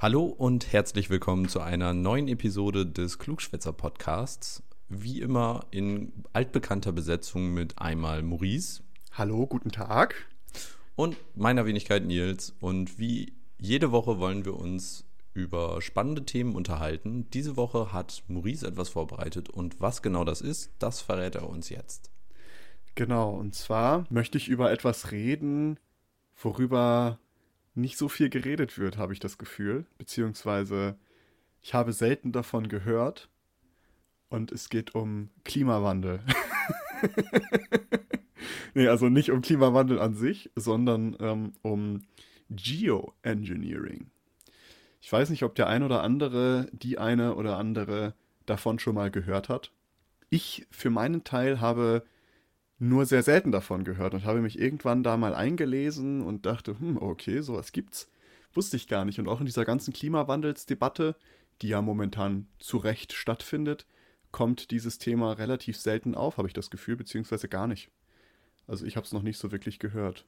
Hallo und herzlich willkommen zu einer neuen Episode des Klugschwätzer Podcasts. Wie immer in altbekannter Besetzung mit einmal Maurice. Hallo, guten Tag. Und meiner Wenigkeit Nils. Und wie jede Woche wollen wir uns über spannende Themen unterhalten. Diese Woche hat Maurice etwas vorbereitet und was genau das ist, das verrät er uns jetzt. Genau, und zwar möchte ich über etwas reden, worüber nicht so viel geredet wird, habe ich das Gefühl. Beziehungsweise ich habe selten davon gehört. Und es geht um Klimawandel. nee, also nicht um Klimawandel an sich, sondern ähm, um Geoengineering. Ich weiß nicht, ob der ein oder andere, die eine oder andere davon schon mal gehört hat. Ich für meinen Teil habe nur sehr selten davon gehört und habe mich irgendwann da mal eingelesen und dachte, hm, okay, sowas gibt's. Wusste ich gar nicht. Und auch in dieser ganzen Klimawandelsdebatte, die ja momentan zu Recht stattfindet, kommt dieses Thema relativ selten auf, habe ich das Gefühl, beziehungsweise gar nicht. Also ich habe es noch nicht so wirklich gehört.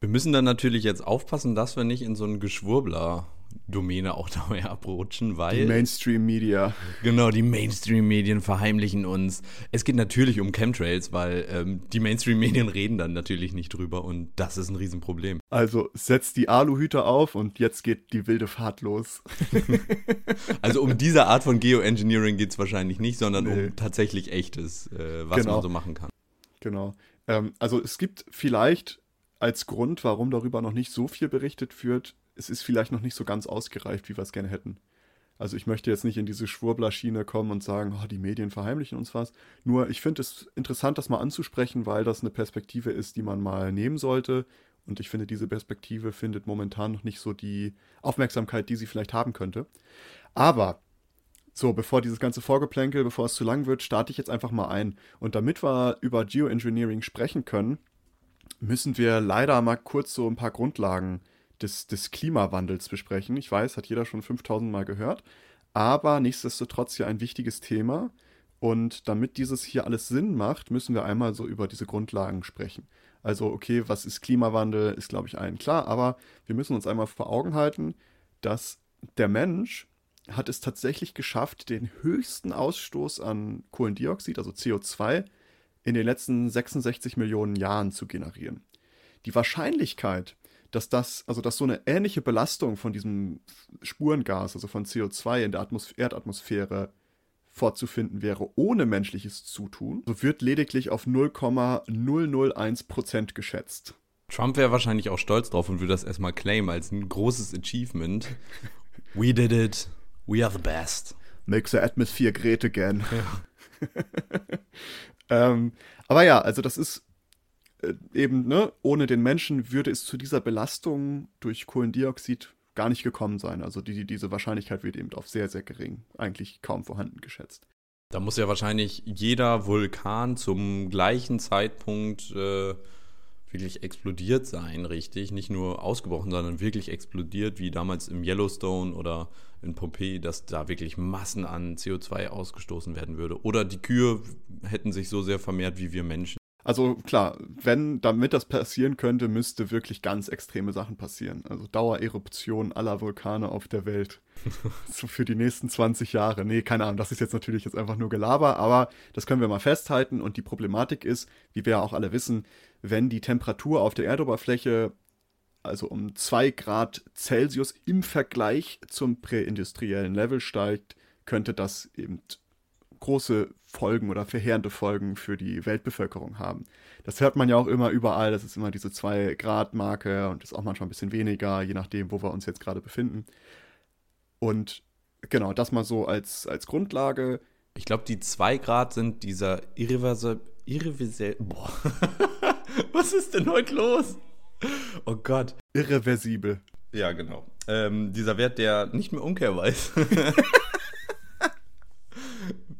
Wir müssen dann natürlich jetzt aufpassen, dass wir nicht in so einen Geschwurbler Domäne auch dabei abrutschen, weil. Die Mainstream-Media. Genau, die Mainstream-Medien verheimlichen uns. Es geht natürlich um Chemtrails, weil ähm, die Mainstream-Medien reden dann natürlich nicht drüber und das ist ein Riesenproblem. Also setzt die Aluhüte auf und jetzt geht die wilde Fahrt los. also um diese Art von Geoengineering geht es wahrscheinlich nicht, sondern nee. um tatsächlich echtes, äh, was genau. man so machen kann. Genau. Ähm, also es gibt vielleicht als Grund, warum darüber noch nicht so viel berichtet wird, es ist vielleicht noch nicht so ganz ausgereift, wie wir es gerne hätten. Also ich möchte jetzt nicht in diese Schwurbler-Schiene kommen und sagen, oh, die Medien verheimlichen uns was. Nur ich finde es interessant, das mal anzusprechen, weil das eine Perspektive ist, die man mal nehmen sollte. Und ich finde, diese Perspektive findet momentan noch nicht so die Aufmerksamkeit, die sie vielleicht haben könnte. Aber so, bevor dieses ganze Vorgeplänkel, bevor es zu lang wird, starte ich jetzt einfach mal ein. Und damit wir über Geoengineering sprechen können, müssen wir leider mal kurz so ein paar Grundlagen des, des Klimawandels besprechen. Ich weiß, hat jeder schon 5000 Mal gehört, aber nichtsdestotrotz ja ein wichtiges Thema. Und damit dieses hier alles Sinn macht, müssen wir einmal so über diese Grundlagen sprechen. Also, okay, was ist Klimawandel, ist, glaube ich, allen klar, aber wir müssen uns einmal vor Augen halten, dass der Mensch hat es tatsächlich geschafft, den höchsten Ausstoß an Kohlendioxid, also CO2, in den letzten 66 Millionen Jahren zu generieren. Die Wahrscheinlichkeit, dass das, also dass so eine ähnliche Belastung von diesem Spurengas, also von CO2 in der Atmos Erdatmosphäre vorzufinden wäre ohne menschliches Zutun, so wird lediglich auf 0,001% geschätzt. Trump wäre wahrscheinlich auch stolz drauf und würde das erstmal claimen als ein großes Achievement. We did it. We are the best. Make the atmosphere great again. Ja. ähm, aber ja, also das ist äh, eben, ne, ohne den Menschen würde es zu dieser Belastung durch Kohlendioxid gar nicht gekommen sein. Also die, diese Wahrscheinlichkeit wird eben auf sehr, sehr gering, eigentlich kaum vorhanden geschätzt. Da muss ja wahrscheinlich jeder Vulkan zum gleichen Zeitpunkt äh, wirklich explodiert sein, richtig? Nicht nur ausgebrochen, sondern wirklich explodiert, wie damals im Yellowstone oder in Pompeji, dass da wirklich Massen an CO2 ausgestoßen werden würde. Oder die Kühe hätten sich so sehr vermehrt wie wir Menschen. Also klar, wenn, damit das passieren könnte, müsste wirklich ganz extreme Sachen passieren. Also Dauereruption aller Vulkane auf der Welt. so für die nächsten 20 Jahre. Nee, keine Ahnung, das ist jetzt natürlich jetzt einfach nur Gelaber, aber das können wir mal festhalten. Und die Problematik ist, wie wir ja auch alle wissen, wenn die Temperatur auf der Erdoberfläche also um 2 Grad Celsius im Vergleich zum präindustriellen Level steigt, könnte das eben große Folgen oder verheerende Folgen für die Weltbevölkerung haben. Das hört man ja auch immer überall, das ist immer diese 2-Grad-Marke und ist auch manchmal ein bisschen weniger, je nachdem, wo wir uns jetzt gerade befinden. Und genau, das mal so als, als Grundlage. Ich glaube, die 2 Grad sind dieser irreversible. Irreversible. Boah. Was ist denn heute los? Oh Gott. Irreversibel. Ja, genau. Ähm, dieser Wert, der nicht mehr umkehrbar ist.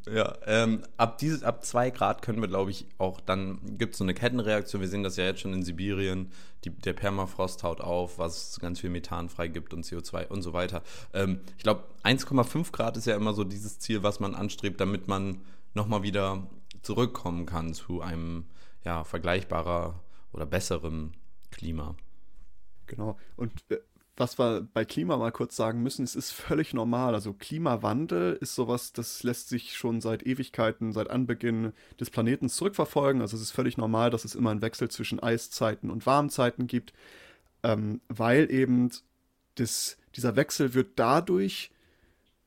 ja, ähm, ab, dieses, ab zwei Grad können wir, glaube ich, auch dann, gibt es so eine Kettenreaktion. Wir sehen das ja jetzt schon in Sibirien. Die, der Permafrost haut auf, was ganz viel Methan freigibt und CO2 und so weiter. Ähm, ich glaube, 1,5 Grad ist ja immer so dieses Ziel, was man anstrebt, damit man nochmal wieder zurückkommen kann zu einem ja, vergleichbarer oder besseren Klima. Genau. Und äh, was wir bei Klima mal kurz sagen müssen, es ist völlig normal. Also Klimawandel ist sowas, das lässt sich schon seit Ewigkeiten, seit Anbeginn des Planeten zurückverfolgen. Also es ist völlig normal, dass es immer einen Wechsel zwischen Eiszeiten und Warmzeiten gibt, ähm, weil eben das, dieser Wechsel wird dadurch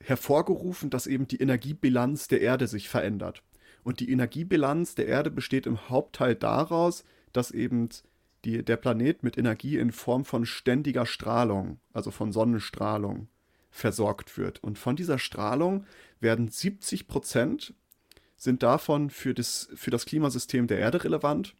hervorgerufen, dass eben die Energiebilanz der Erde sich verändert. Und die Energiebilanz der Erde besteht im Hauptteil daraus, dass eben die, der Planet mit Energie in Form von ständiger Strahlung, also von Sonnenstrahlung, versorgt wird. Und von dieser Strahlung werden 70 Prozent sind davon für das, für das Klimasystem der Erde relevant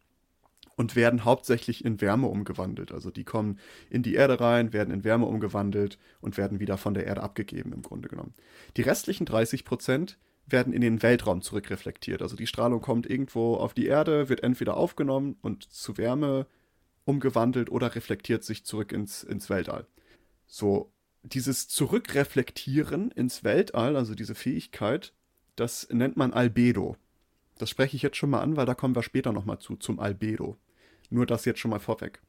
und werden hauptsächlich in Wärme umgewandelt. Also die kommen in die Erde rein, werden in Wärme umgewandelt und werden wieder von der Erde abgegeben im Grunde genommen. Die restlichen 30 Prozent werden in den Weltraum zurückreflektiert. Also die Strahlung kommt irgendwo auf die Erde, wird entweder aufgenommen und zu Wärme umgewandelt oder reflektiert sich zurück ins, ins Weltall. So, dieses Zurückreflektieren ins Weltall, also diese Fähigkeit, das nennt man Albedo. Das spreche ich jetzt schon mal an, weil da kommen wir später nochmal zu, zum Albedo. Nur das jetzt schon mal vorweg.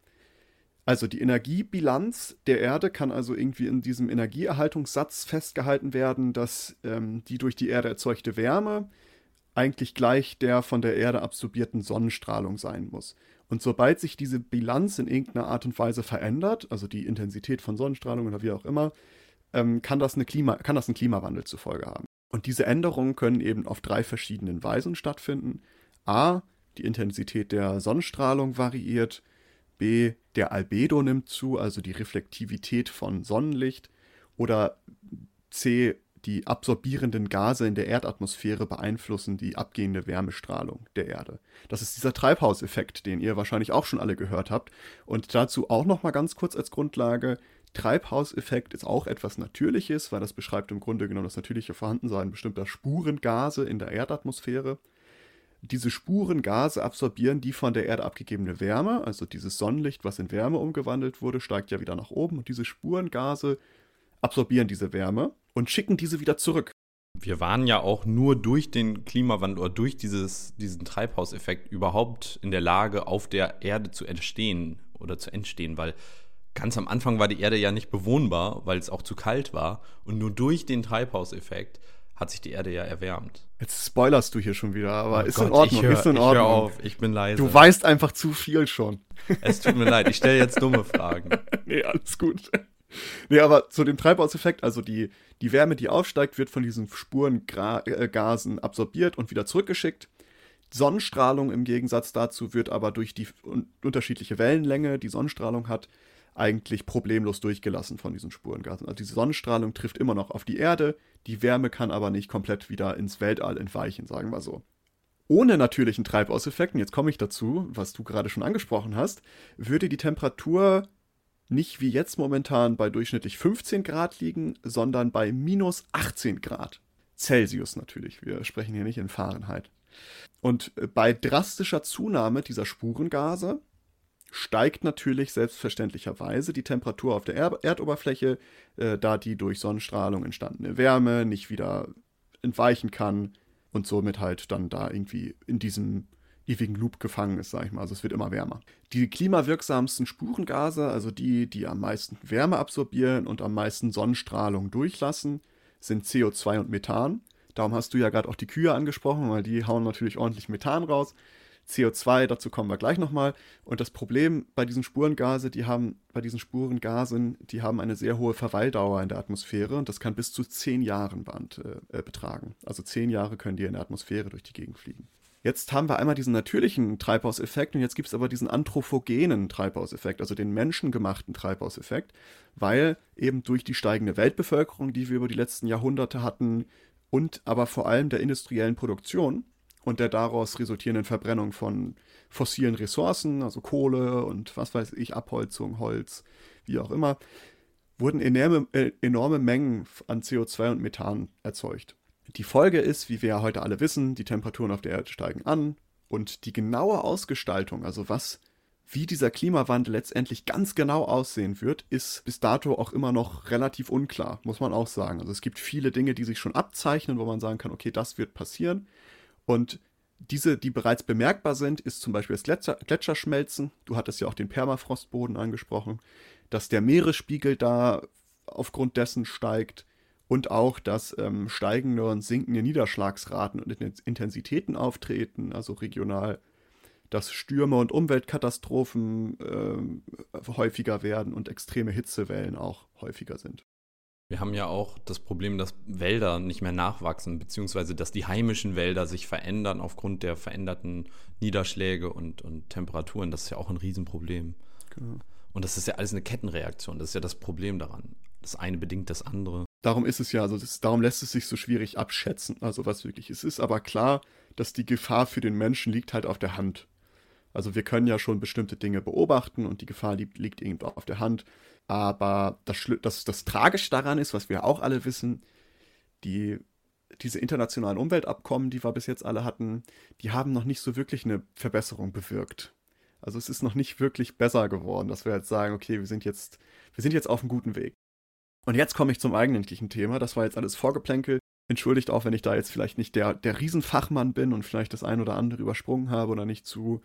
Also die Energiebilanz der Erde kann also irgendwie in diesem Energieerhaltungssatz festgehalten werden, dass ähm, die durch die Erde erzeugte Wärme eigentlich gleich der von der Erde absorbierten Sonnenstrahlung sein muss. Und sobald sich diese Bilanz in irgendeiner Art und Weise verändert, also die Intensität von Sonnenstrahlung oder wie auch immer, ähm, kann, das eine Klima, kann das einen Klimawandel zur Folge haben. Und diese Änderungen können eben auf drei verschiedenen Weisen stattfinden. A, die Intensität der Sonnenstrahlung variiert. B, der Albedo nimmt zu, also die Reflektivität von Sonnenlicht. Oder C, die absorbierenden Gase in der Erdatmosphäre beeinflussen die abgehende Wärmestrahlung der Erde. Das ist dieser Treibhauseffekt, den ihr wahrscheinlich auch schon alle gehört habt. Und dazu auch noch mal ganz kurz als Grundlage: Treibhauseffekt ist auch etwas Natürliches, weil das beschreibt im Grunde genommen das natürliche Vorhandensein bestimmter Spurengase in der Erdatmosphäre. Diese Spurengase absorbieren die von der Erde abgegebene Wärme, also dieses Sonnenlicht, was in Wärme umgewandelt wurde, steigt ja wieder nach oben und diese Spurengase absorbieren diese Wärme und schicken diese wieder zurück. Wir waren ja auch nur durch den Klimawandel oder durch dieses, diesen Treibhauseffekt überhaupt in der Lage, auf der Erde zu entstehen oder zu entstehen, weil ganz am Anfang war die Erde ja nicht bewohnbar, weil es auch zu kalt war. Und nur durch den Treibhauseffekt hat sich die Erde ja erwärmt. Jetzt spoilerst du hier schon wieder, aber oh ist, Gott, in Ordnung, hör, ist in Ordnung. Ich hör auf, ich bin leise. Du weißt einfach zu viel schon. Es tut mir leid, ich stelle jetzt dumme Fragen. nee, alles gut. Nee, aber zu dem Treibhauseffekt, also die, die Wärme, die aufsteigt, wird von diesen Spurengasen absorbiert und wieder zurückgeschickt. Sonnenstrahlung im Gegensatz dazu wird aber durch die unterschiedliche Wellenlänge, die Sonnenstrahlung hat, eigentlich problemlos durchgelassen von diesen Spurengasen. Also diese Sonnenstrahlung trifft immer noch auf die Erde, die Wärme kann aber nicht komplett wieder ins Weltall entweichen, sagen wir so. Ohne natürlichen Treibhauseffekten, jetzt komme ich dazu, was du gerade schon angesprochen hast, würde die Temperatur nicht wie jetzt momentan bei durchschnittlich 15 Grad liegen, sondern bei minus 18 Grad. Celsius natürlich, wir sprechen hier nicht in Fahrenheit. Und äh, bei drastischer Zunahme dieser Spurengase steigt natürlich selbstverständlicherweise die Temperatur auf der er Erdoberfläche, äh, da die durch Sonnenstrahlung entstandene Wärme nicht wieder entweichen kann und somit halt dann da irgendwie in diesem ewigen Loop gefangen ist, sag ich mal. Also es wird immer wärmer. Die klimawirksamsten Spurengase, also die, die am meisten Wärme absorbieren und am meisten Sonnenstrahlung durchlassen, sind CO2 und Methan. Darum hast du ja gerade auch die Kühe angesprochen, weil die hauen natürlich ordentlich Methan raus. CO2, dazu kommen wir gleich nochmal. Und das Problem bei diesen Spurengase, die haben, bei diesen Spurengasen, die haben eine sehr hohe Verweildauer in der Atmosphäre und das kann bis zu zehn Jahren äh, betragen. Also zehn Jahre können die in der Atmosphäre durch die Gegend fliegen. Jetzt haben wir einmal diesen natürlichen Treibhauseffekt und jetzt gibt es aber diesen anthropogenen Treibhauseffekt, also den menschengemachten Treibhauseffekt, weil eben durch die steigende Weltbevölkerung, die wir über die letzten Jahrhunderte hatten, und aber vor allem der industriellen Produktion und der daraus resultierenden Verbrennung von fossilen Ressourcen, also Kohle und was weiß ich, Abholzung, Holz, wie auch immer, wurden enorme, äh, enorme Mengen an CO2 und Methan erzeugt. Die Folge ist, wie wir ja heute alle wissen, die Temperaturen auf der Erde steigen an und die genaue Ausgestaltung, also was, wie dieser Klimawandel letztendlich ganz genau aussehen wird, ist bis dato auch immer noch relativ unklar, muss man auch sagen. Also es gibt viele Dinge, die sich schon abzeichnen, wo man sagen kann, okay, das wird passieren. Und diese, die bereits bemerkbar sind, ist zum Beispiel das Gletscher, Gletscherschmelzen. Du hattest ja auch den Permafrostboden angesprochen, dass der Meeresspiegel da aufgrund dessen steigt und auch, dass ähm, steigende und sinkende Niederschlagsraten und Intensitäten auftreten, also regional, dass Stürme und Umweltkatastrophen äh, häufiger werden und extreme Hitzewellen auch häufiger sind. Wir haben ja auch das Problem, dass Wälder nicht mehr nachwachsen, beziehungsweise dass die heimischen Wälder sich verändern aufgrund der veränderten Niederschläge und, und Temperaturen. Das ist ja auch ein Riesenproblem. Genau. Und das ist ja alles eine Kettenreaktion. Das ist ja das Problem daran. Das eine bedingt das andere. Darum ist es ja, also das, darum lässt es sich so schwierig abschätzen, also was wirklich. Es ist aber klar, dass die Gefahr für den Menschen liegt halt auf der Hand. Also wir können ja schon bestimmte Dinge beobachten und die Gefahr liegt, liegt irgendwo auf der Hand. Aber das, das, das Tragische daran ist, was wir auch alle wissen, die, diese internationalen Umweltabkommen, die wir bis jetzt alle hatten, die haben noch nicht so wirklich eine Verbesserung bewirkt. Also es ist noch nicht wirklich besser geworden, dass wir jetzt sagen, okay, wir sind jetzt, wir sind jetzt auf einem guten Weg. Und jetzt komme ich zum eigentlichen Thema. Das war jetzt alles Vorgeplänkel. Entschuldigt auch, wenn ich da jetzt vielleicht nicht der, der Riesenfachmann bin und vielleicht das ein oder andere übersprungen habe oder nicht zu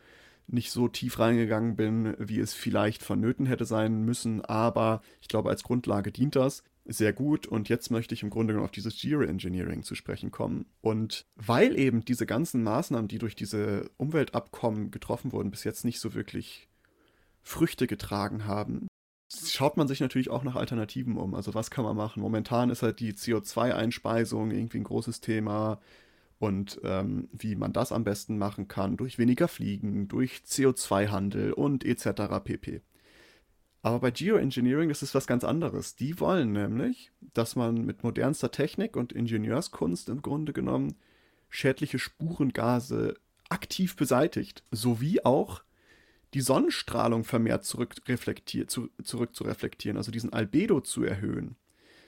nicht so tief reingegangen bin, wie es vielleicht vonnöten hätte sein müssen, aber ich glaube, als Grundlage dient das sehr gut und jetzt möchte ich im Grunde genommen auf dieses Geoengineering zu sprechen kommen. Und weil eben diese ganzen Maßnahmen, die durch diese Umweltabkommen getroffen wurden, bis jetzt nicht so wirklich Früchte getragen haben, schaut man sich natürlich auch nach Alternativen um. Also was kann man machen? Momentan ist halt die CO2-Einspeisung irgendwie ein großes Thema und ähm, wie man das am besten machen kann, durch weniger Fliegen, durch CO2-Handel und etc. pp. Aber bei Geoengineering ist es was ganz anderes. Die wollen nämlich, dass man mit modernster Technik und Ingenieurskunst im Grunde genommen schädliche Spurengase aktiv beseitigt, sowie auch die Sonnenstrahlung vermehrt zurückreflektiert, zu, zurück also diesen Albedo zu erhöhen,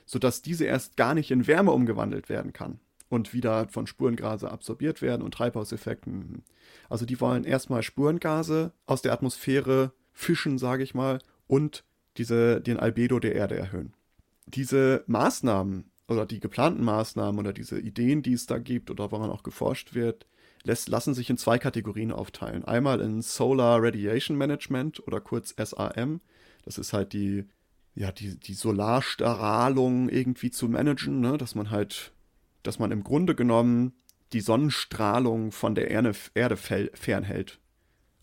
sodass diese erst gar nicht in Wärme umgewandelt werden kann und wieder von Spurengase absorbiert werden und Treibhauseffekten. Also die wollen erstmal Spurengase aus der Atmosphäre fischen, sage ich mal, und diese, den Albedo der Erde erhöhen. Diese Maßnahmen oder die geplanten Maßnahmen oder diese Ideen, die es da gibt oder woran auch geforscht wird, lässt, lassen sich in zwei Kategorien aufteilen. Einmal in Solar Radiation Management oder kurz SAM. Das ist halt die, ja, die, die Solarstrahlung irgendwie zu managen, ne? dass man halt dass man im Grunde genommen die Sonnenstrahlung von der Erde, Erde fernhält.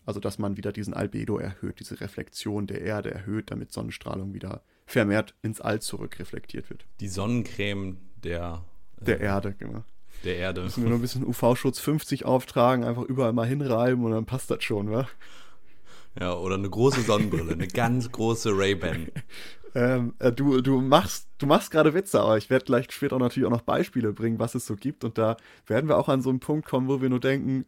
Also dass man wieder diesen Albedo erhöht, diese Reflexion der Erde erhöht, damit Sonnenstrahlung wieder vermehrt ins All zurückreflektiert wird. Die Sonnencreme der, äh, der Erde, genau. Der Erde. Müssen wir nur ein bisschen UV-Schutz 50 auftragen, einfach überall mal hinreiben und dann passt das schon, wa? Ja, oder eine große Sonnenbrille, eine ganz große Ray-Ban. Ähm, äh, du, du machst, du machst gerade Witze, aber ich werde gleich später auch natürlich auch noch Beispiele bringen, was es so gibt. Und da werden wir auch an so einen Punkt kommen, wo wir nur denken,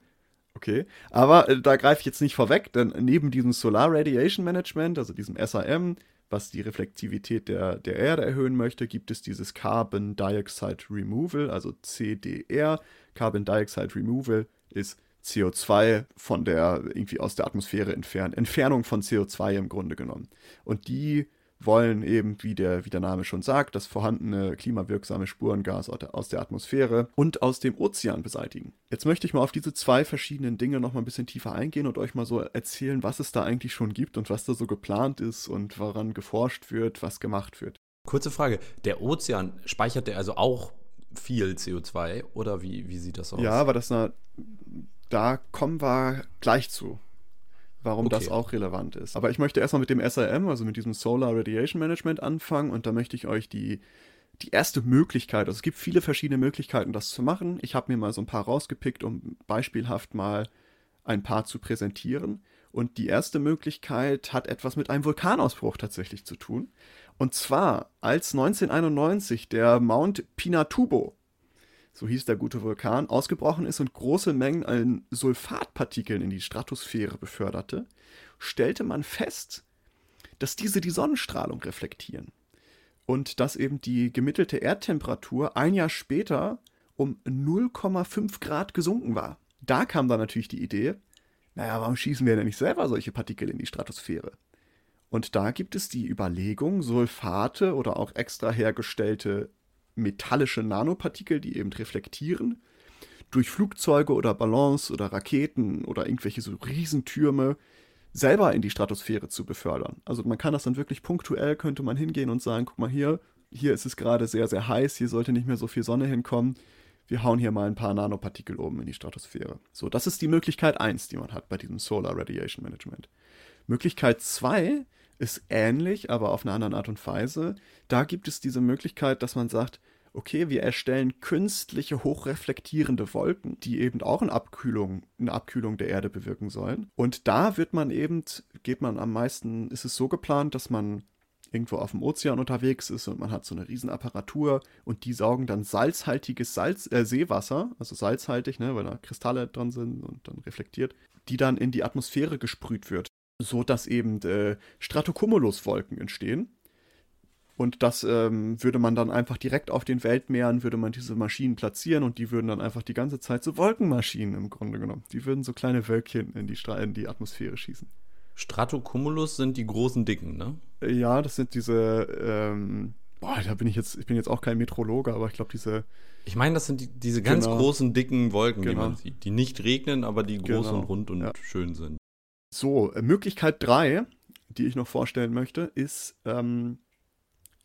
okay. Aber äh, da greife ich jetzt nicht vorweg, denn neben diesem Solar Radiation Management, also diesem SAM, was die Reflektivität der, der Erde erhöhen möchte, gibt es dieses Carbon Dioxide Removal, also CDR. Carbon Dioxide Removal ist CO2 von der irgendwie aus der Atmosphäre entfernen, Entfernung von CO2 im Grunde genommen. Und die wollen eben, wie der, wie der Name schon sagt, das vorhandene klimawirksame Spurengas aus der Atmosphäre und aus dem Ozean beseitigen. Jetzt möchte ich mal auf diese zwei verschiedenen Dinge noch mal ein bisschen tiefer eingehen und euch mal so erzählen, was es da eigentlich schon gibt und was da so geplant ist und woran geforscht wird, was gemacht wird. Kurze Frage, der Ozean, speichert der also auch viel CO2 oder wie, wie sieht das aus? Ja, weil das eine da kommen wir gleich zu, warum okay. das auch relevant ist. Aber ich möchte erstmal mit dem SRM, also mit diesem Solar Radiation Management anfangen und da möchte ich euch die, die erste Möglichkeit, also es gibt viele verschiedene Möglichkeiten, das zu machen. Ich habe mir mal so ein paar rausgepickt, um beispielhaft mal ein paar zu präsentieren. Und die erste Möglichkeit hat etwas mit einem Vulkanausbruch tatsächlich zu tun. Und zwar, als 1991 der Mount Pinatubo, so hieß der gute Vulkan, ausgebrochen ist und große Mengen an Sulfatpartikeln in die Stratosphäre beförderte, stellte man fest, dass diese die Sonnenstrahlung reflektieren. Und dass eben die gemittelte Erdtemperatur ein Jahr später um 0,5 Grad gesunken war. Da kam dann natürlich die Idee, naja, warum schießen wir denn nicht selber solche Partikel in die Stratosphäre? Und da gibt es die Überlegung, Sulfate oder auch extra hergestellte metallische Nanopartikel, die eben reflektieren, durch Flugzeuge oder Ballons oder Raketen oder irgendwelche so Riesentürme selber in die Stratosphäre zu befördern. Also man kann das dann wirklich punktuell, könnte man hingehen und sagen, guck mal hier, hier ist es gerade sehr, sehr heiß, hier sollte nicht mehr so viel Sonne hinkommen wir hauen hier mal ein paar Nanopartikel oben in die Stratosphäre. So, das ist die Möglichkeit 1, die man hat bei diesem Solar Radiation Management. Möglichkeit 2 ist ähnlich, aber auf eine andere Art und Weise. Da gibt es diese Möglichkeit, dass man sagt, okay, wir erstellen künstliche hochreflektierende Wolken, die eben auch eine Abkühlung, eine Abkühlung der Erde bewirken sollen. Und da wird man eben, geht man am meisten, ist es so geplant, dass man irgendwo auf dem Ozean unterwegs ist und man hat so eine Riesenapparatur und die saugen dann salzhaltiges Salz, äh, Seewasser, also salzhaltig, ne, weil da Kristalle dran sind und dann reflektiert, die dann in die Atmosphäre gesprüht wird, so dass eben äh, Stratocumulus-Wolken entstehen. Und das ähm, würde man dann einfach direkt auf den Weltmeeren, würde man diese Maschinen platzieren und die würden dann einfach die ganze Zeit so Wolkenmaschinen im Grunde genommen. Die würden so kleine Wölkchen in die, Stra in die Atmosphäre schießen. Stratocumulus sind die großen Dicken, ne? Ja, das sind diese, ähm, boah, da bin ich jetzt, ich bin jetzt auch kein Metrologe, aber ich glaube, diese. Ich meine, das sind die, diese ganz genau. großen, dicken Wolken, genau. die man sieht, die nicht regnen, aber die groß genau. und rund und ja. schön sind. So, äh, Möglichkeit 3, die ich noch vorstellen möchte, ist ähm,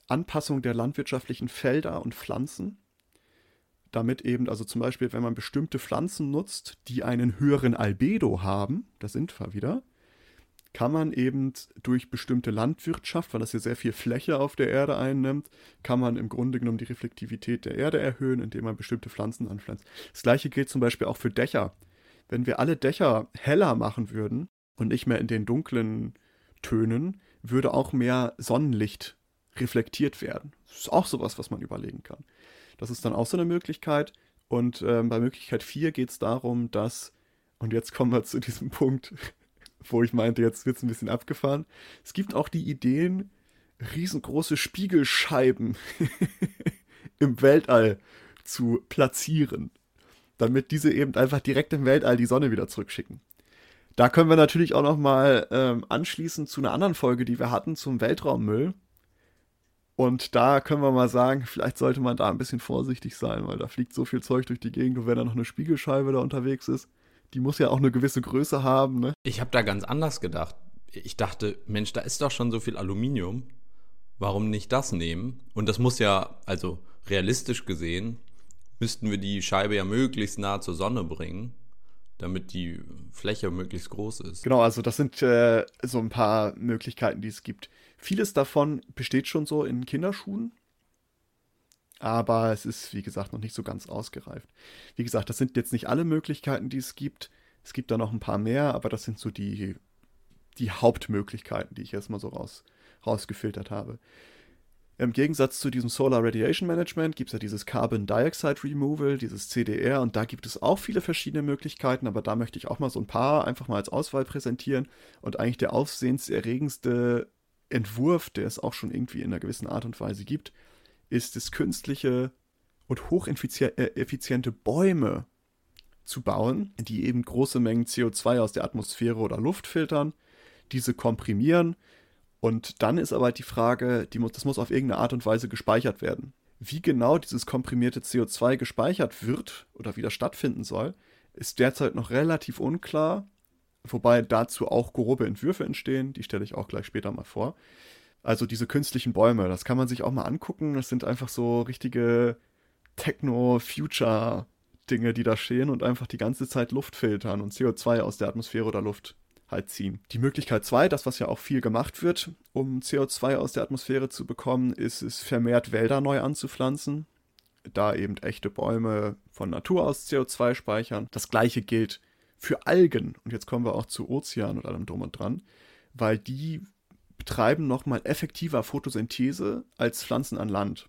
Anpassung der landwirtschaftlichen Felder und Pflanzen. Damit eben, also zum Beispiel, wenn man bestimmte Pflanzen nutzt, die einen höheren Albedo haben, da sind wir wieder, kann man eben durch bestimmte Landwirtschaft, weil das hier sehr viel Fläche auf der Erde einnimmt, kann man im Grunde genommen die Reflektivität der Erde erhöhen, indem man bestimmte Pflanzen anpflanzt. Das gleiche gilt zum Beispiel auch für Dächer. Wenn wir alle Dächer heller machen würden und nicht mehr in den dunklen Tönen, würde auch mehr Sonnenlicht reflektiert werden. Das ist auch sowas, was man überlegen kann. Das ist dann auch so eine Möglichkeit. Und ähm, bei Möglichkeit 4 geht es darum, dass, und jetzt kommen wir zu diesem Punkt, wo ich meinte, jetzt wird es ein bisschen abgefahren. Es gibt auch die Ideen, riesengroße Spiegelscheiben im Weltall zu platzieren, damit diese eben einfach direkt im Weltall die Sonne wieder zurückschicken. Da können wir natürlich auch noch mal ähm, anschließen zu einer anderen Folge, die wir hatten zum Weltraummüll. Und da können wir mal sagen, vielleicht sollte man da ein bisschen vorsichtig sein, weil da fliegt so viel Zeug durch die Gegend und wenn da noch eine Spiegelscheibe da unterwegs ist, die muss ja auch eine gewisse Größe haben, ne? Ich habe da ganz anders gedacht. Ich dachte, Mensch, da ist doch schon so viel Aluminium. Warum nicht das nehmen? Und das muss ja, also realistisch gesehen, müssten wir die Scheibe ja möglichst nah zur Sonne bringen, damit die Fläche möglichst groß ist. Genau, also das sind äh, so ein paar Möglichkeiten, die es gibt. Vieles davon besteht schon so in Kinderschuhen. Aber es ist, wie gesagt, noch nicht so ganz ausgereift. Wie gesagt, das sind jetzt nicht alle Möglichkeiten, die es gibt. Es gibt da noch ein paar mehr, aber das sind so die, die Hauptmöglichkeiten, die ich jetzt mal so raus, rausgefiltert habe. Im Gegensatz zu diesem Solar Radiation Management gibt es ja dieses Carbon Dioxide Removal, dieses CDR, und da gibt es auch viele verschiedene Möglichkeiten, aber da möchte ich auch mal so ein paar einfach mal als Auswahl präsentieren. Und eigentlich der aufsehenserregendste Entwurf, der es auch schon irgendwie in einer gewissen Art und Weise gibt, ist es künstliche und hocheffiziente Bäume zu bauen, die eben große Mengen CO2 aus der Atmosphäre oder Luft filtern, diese komprimieren und dann ist aber die Frage, die, das muss auf irgendeine Art und Weise gespeichert werden. Wie genau dieses komprimierte CO2 gespeichert wird oder wieder stattfinden soll, ist derzeit noch relativ unklar, wobei dazu auch grobe Entwürfe entstehen, die stelle ich auch gleich später mal vor. Also diese künstlichen Bäume, das kann man sich auch mal angucken. Das sind einfach so richtige Techno-Future- Dinge, die da stehen und einfach die ganze Zeit Luft filtern und CO2 aus der Atmosphäre oder Luft halt ziehen. Die Möglichkeit zwei, das was ja auch viel gemacht wird, um CO2 aus der Atmosphäre zu bekommen, ist es vermehrt Wälder neu anzupflanzen, da eben echte Bäume von Natur aus CO2 speichern. Das gleiche gilt für Algen und jetzt kommen wir auch zu Ozean und allem drum und dran, weil die betreiben nochmal effektiver Photosynthese als Pflanzen an Land.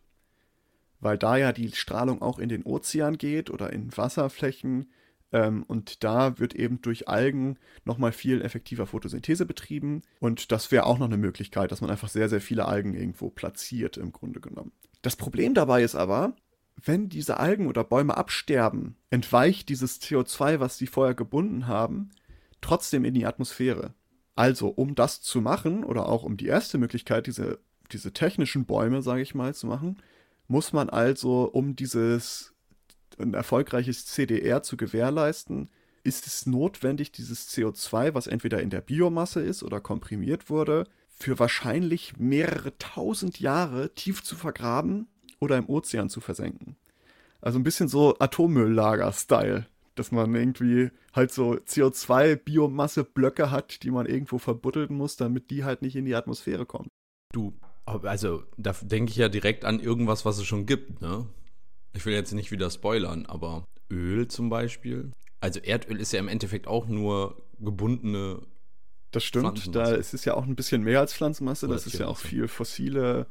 Weil da ja die Strahlung auch in den Ozean geht oder in Wasserflächen ähm, und da wird eben durch Algen nochmal viel effektiver Photosynthese betrieben. Und das wäre auch noch eine Möglichkeit, dass man einfach sehr, sehr viele Algen irgendwo platziert, im Grunde genommen. Das Problem dabei ist aber, wenn diese Algen oder Bäume absterben, entweicht dieses CO2, was sie vorher gebunden haben, trotzdem in die Atmosphäre. Also, um das zu machen, oder auch um die erste Möglichkeit, diese, diese technischen Bäume, sage ich mal, zu machen, muss man also, um dieses ein erfolgreiches CDR zu gewährleisten, ist es notwendig, dieses CO2, was entweder in der Biomasse ist oder komprimiert wurde, für wahrscheinlich mehrere tausend Jahre tief zu vergraben oder im Ozean zu versenken. Also ein bisschen so Atommülllager-Style, dass man irgendwie halt so CO2-Biomasse-Blöcke hat, die man irgendwo verbuddeln muss, damit die halt nicht in die Atmosphäre kommen. Du, also da denke ich ja direkt an irgendwas, was es schon gibt, ne? Ich will jetzt nicht wieder spoilern, aber Öl zum Beispiel. Also Erdöl ist ja im Endeffekt auch nur gebundene. Das stimmt, da ist es ja auch ein bisschen mehr als Pflanzenmasse. Das ist ja auch viel fossile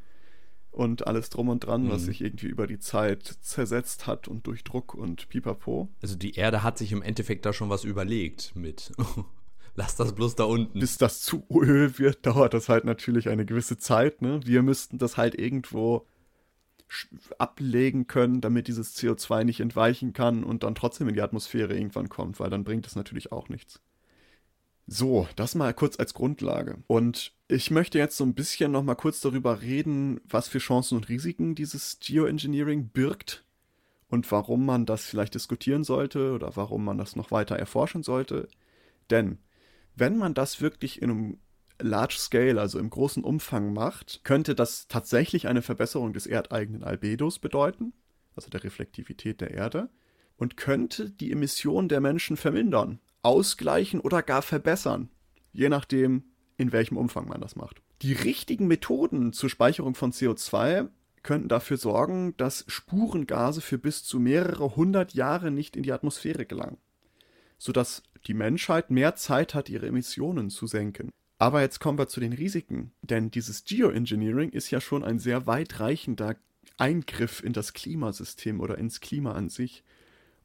und alles drum und dran, mhm. was sich irgendwie über die Zeit zersetzt hat und durch Druck und Pipapo. Also die Erde hat sich im Endeffekt da schon was überlegt mit. Lass das bloß da unten. Bis das zu Öl wird, dauert das halt natürlich eine gewisse Zeit. Ne? Wir müssten das halt irgendwo ablegen können, damit dieses CO2 nicht entweichen kann und dann trotzdem in die Atmosphäre irgendwann kommt, weil dann bringt es natürlich auch nichts. So, das mal kurz als Grundlage. Und ich möchte jetzt so ein bisschen noch mal kurz darüber reden, was für Chancen und Risiken dieses Geoengineering birgt und warum man das vielleicht diskutieren sollte oder warum man das noch weiter erforschen sollte. Denn wenn man das wirklich in einem Large Scale, also im großen Umfang macht, könnte das tatsächlich eine Verbesserung des erdeigenen Albedos bedeuten, also der Reflektivität der Erde, und könnte die Emissionen der Menschen vermindern, ausgleichen oder gar verbessern, je nachdem, in welchem Umfang man das macht. Die richtigen Methoden zur Speicherung von CO2 könnten dafür sorgen, dass Spurengase für bis zu mehrere hundert Jahre nicht in die Atmosphäre gelangen, sodass die Menschheit mehr Zeit hat, ihre Emissionen zu senken. Aber jetzt kommen wir zu den Risiken, denn dieses Geoengineering ist ja schon ein sehr weitreichender Eingriff in das Klimasystem oder ins Klima an sich.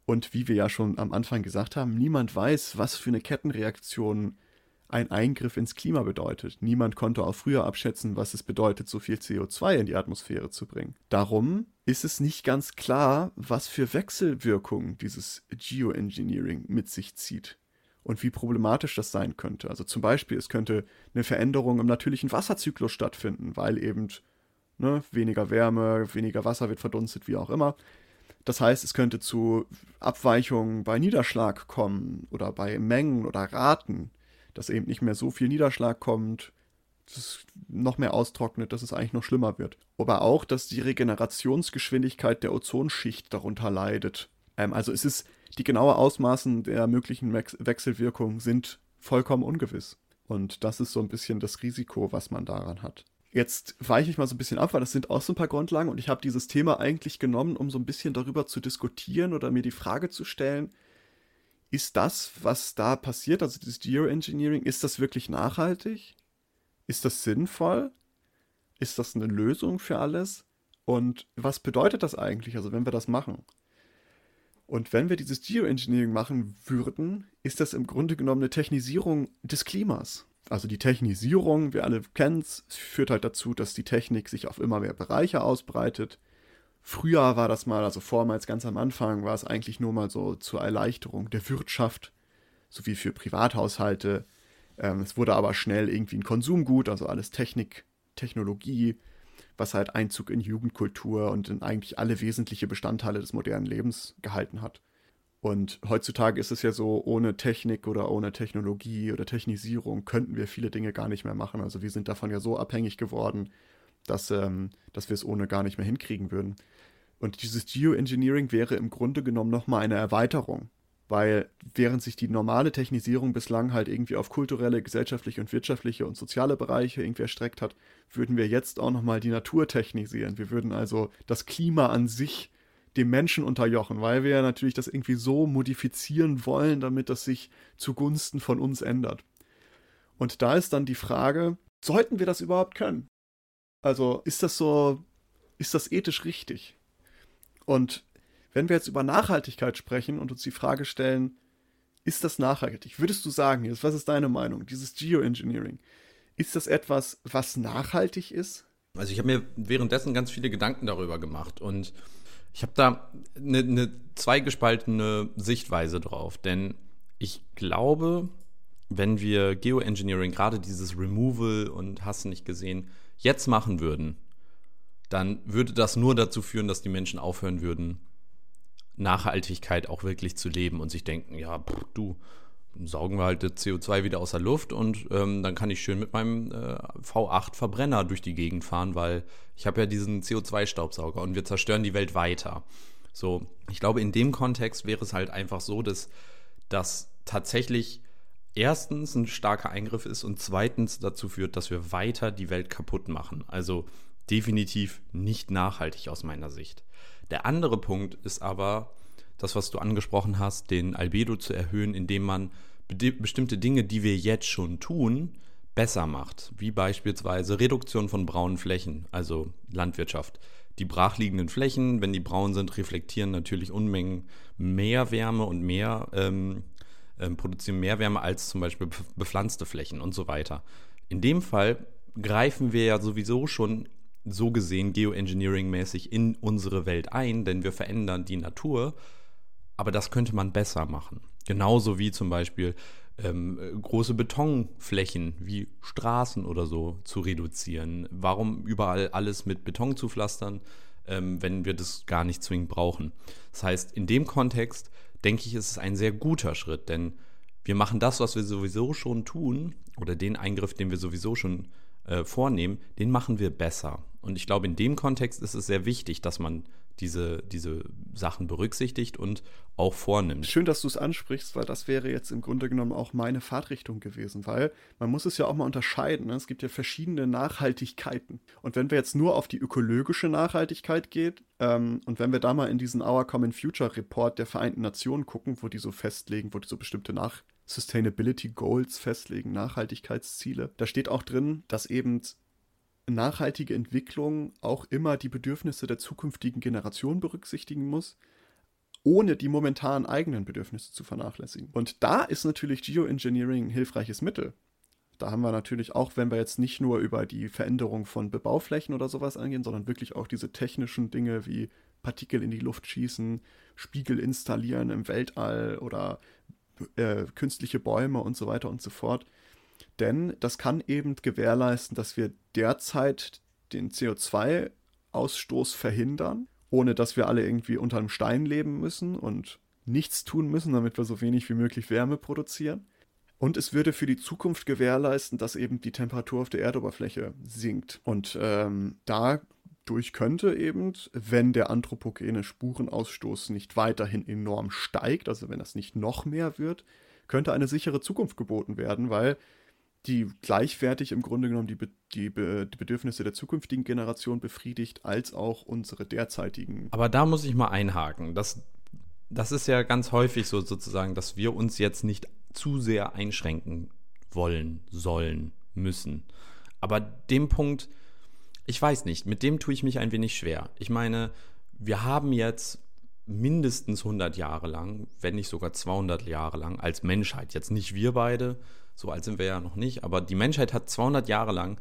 Und wie wir ja schon am Anfang gesagt haben, niemand weiß, was für eine Kettenreaktion ein Eingriff ins Klima bedeutet. Niemand konnte auch früher abschätzen, was es bedeutet, so viel CO2 in die Atmosphäre zu bringen. Darum ist es nicht ganz klar, was für Wechselwirkungen dieses Geoengineering mit sich zieht und wie problematisch das sein könnte. Also zum Beispiel, es könnte eine Veränderung im natürlichen Wasserzyklus stattfinden, weil eben ne, weniger Wärme, weniger Wasser wird verdunstet, wie auch immer. Das heißt, es könnte zu Abweichungen bei Niederschlag kommen oder bei Mengen oder Raten, dass eben nicht mehr so viel Niederschlag kommt, dass es noch mehr austrocknet, dass es eigentlich noch schlimmer wird. Aber auch, dass die Regenerationsgeschwindigkeit der Ozonschicht darunter leidet. Ähm, also es ist die genaue Ausmaßen der möglichen Wechselwirkungen sind vollkommen ungewiss. Und das ist so ein bisschen das Risiko, was man daran hat. Jetzt weiche ich mal so ein bisschen ab, weil das sind auch so ein paar Grundlagen und ich habe dieses Thema eigentlich genommen, um so ein bisschen darüber zu diskutieren oder mir die Frage zu stellen, ist das, was da passiert, also dieses Geoengineering, ist das wirklich nachhaltig? Ist das sinnvoll? Ist das eine Lösung für alles? Und was bedeutet das eigentlich, also wenn wir das machen? Und wenn wir dieses Geoengineering machen würden, ist das im Grunde genommen eine Technisierung des Klimas. Also die Technisierung, wir alle kennen es, führt halt dazu, dass die Technik sich auf immer mehr Bereiche ausbreitet. Früher war das mal, also vormals ganz am Anfang, war es eigentlich nur mal so zur Erleichterung der Wirtschaft, sowie für Privathaushalte. Ähm, es wurde aber schnell irgendwie ein Konsumgut, also alles Technik, Technologie, was halt Einzug in Jugendkultur und in eigentlich alle wesentliche Bestandteile des modernen Lebens gehalten hat. Und heutzutage ist es ja so, ohne Technik oder ohne Technologie oder Technisierung könnten wir viele Dinge gar nicht mehr machen. Also wir sind davon ja so abhängig geworden, dass, ähm, dass wir es ohne gar nicht mehr hinkriegen würden. Und dieses Geoengineering wäre im Grunde genommen nochmal eine Erweiterung. Weil während sich die normale Technisierung bislang halt irgendwie auf kulturelle, gesellschaftliche und wirtschaftliche und soziale Bereiche irgendwie erstreckt hat, würden wir jetzt auch nochmal die Natur technisieren. Wir würden also das Klima an sich dem Menschen unterjochen, weil wir natürlich das irgendwie so modifizieren wollen, damit das sich zugunsten von uns ändert. Und da ist dann die Frage, sollten wir das überhaupt können? Also ist das so, ist das ethisch richtig? Und wenn wir jetzt über Nachhaltigkeit sprechen und uns die Frage stellen, ist das nachhaltig? Würdest du sagen, jetzt, was ist deine Meinung? Dieses Geoengineering, ist das etwas, was nachhaltig ist? Also ich habe mir währenddessen ganz viele Gedanken darüber gemacht und ich habe da eine, eine zweigespaltene Sichtweise drauf, denn ich glaube, wenn wir Geoengineering, gerade dieses Removal und hast nicht gesehen, jetzt machen würden, dann würde das nur dazu führen, dass die Menschen aufhören würden, Nachhaltigkeit auch wirklich zu leben und sich denken, ja, pff, du, saugen wir halt das CO2 wieder aus der Luft und ähm, dann kann ich schön mit meinem äh, V8 Verbrenner durch die Gegend fahren, weil ich habe ja diesen CO2-Staubsauger und wir zerstören die Welt weiter. So, ich glaube, in dem Kontext wäre es halt einfach so, dass das tatsächlich erstens ein starker Eingriff ist und zweitens dazu führt, dass wir weiter die Welt kaputt machen. Also definitiv nicht nachhaltig aus meiner Sicht. Der andere Punkt ist aber das, was du angesprochen hast, den Albedo zu erhöhen, indem man bestimmte Dinge, die wir jetzt schon tun, besser macht, wie beispielsweise Reduktion von braunen Flächen, also Landwirtschaft. Die brachliegenden Flächen, wenn die braun sind, reflektieren natürlich Unmengen mehr Wärme und mehr ähm, ähm, produzieren mehr Wärme als zum Beispiel bepflanzte Flächen und so weiter. In dem Fall greifen wir ja sowieso schon so gesehen geoengineering-mäßig in unsere Welt ein, denn wir verändern die Natur. Aber das könnte man besser machen. Genauso wie zum Beispiel ähm, große Betonflächen wie Straßen oder so zu reduzieren. Warum überall alles mit Beton zu pflastern, ähm, wenn wir das gar nicht zwingend brauchen? Das heißt, in dem Kontext denke ich, ist es ein sehr guter Schritt, denn wir machen das, was wir sowieso schon tun, oder den Eingriff, den wir sowieso schon äh, vornehmen, den machen wir besser. Und ich glaube, in dem Kontext ist es sehr wichtig, dass man diese, diese Sachen berücksichtigt und auch vornimmt. Schön, dass du es ansprichst, weil das wäre jetzt im Grunde genommen auch meine Fahrtrichtung gewesen, weil man muss es ja auch mal unterscheiden. Ne? Es gibt ja verschiedene Nachhaltigkeiten. Und wenn wir jetzt nur auf die ökologische Nachhaltigkeit geht, ähm, und wenn wir da mal in diesen Our Common Future Report der Vereinten Nationen gucken, wo die so festlegen, wo die so bestimmte Nach Sustainability Goals festlegen, Nachhaltigkeitsziele, da steht auch drin, dass eben nachhaltige Entwicklung auch immer die Bedürfnisse der zukünftigen Generation berücksichtigen muss, ohne die momentan eigenen Bedürfnisse zu vernachlässigen. Und da ist natürlich Geoengineering ein hilfreiches Mittel. Da haben wir natürlich auch, wenn wir jetzt nicht nur über die Veränderung von Bebauflächen oder sowas angehen, sondern wirklich auch diese technischen Dinge wie Partikel in die Luft schießen, Spiegel installieren im Weltall oder äh, künstliche Bäume und so weiter und so fort denn das kann eben gewährleisten, dass wir derzeit den CO2-Ausstoß verhindern, ohne dass wir alle irgendwie unter einem Stein leben müssen und nichts tun müssen, damit wir so wenig wie möglich Wärme produzieren. Und es würde für die Zukunft gewährleisten, dass eben die Temperatur auf der Erdoberfläche sinkt. Und ähm, dadurch könnte eben, wenn der anthropogene Spurenausstoß nicht weiterhin enorm steigt, also wenn das nicht noch mehr wird, könnte eine sichere Zukunft geboten werden, weil die gleichwertig im Grunde genommen die, die, die, Bedürfnisse der zukünftigen Generation befriedigt, als auch unsere derzeitigen. Aber da muss ich mal einhaken. Das, das ist ja ganz häufig so sozusagen, dass wir uns jetzt nicht zu sehr einschränken wollen, sollen, müssen. Aber dem Punkt, ich weiß nicht, mit dem tue ich mich ein wenig schwer. Ich meine, wir haben jetzt mindestens 100 Jahre lang, wenn nicht sogar 200 Jahre lang als Menschheit, jetzt nicht wir beide, so alt sind wir ja noch nicht, aber die Menschheit hat 200 Jahre lang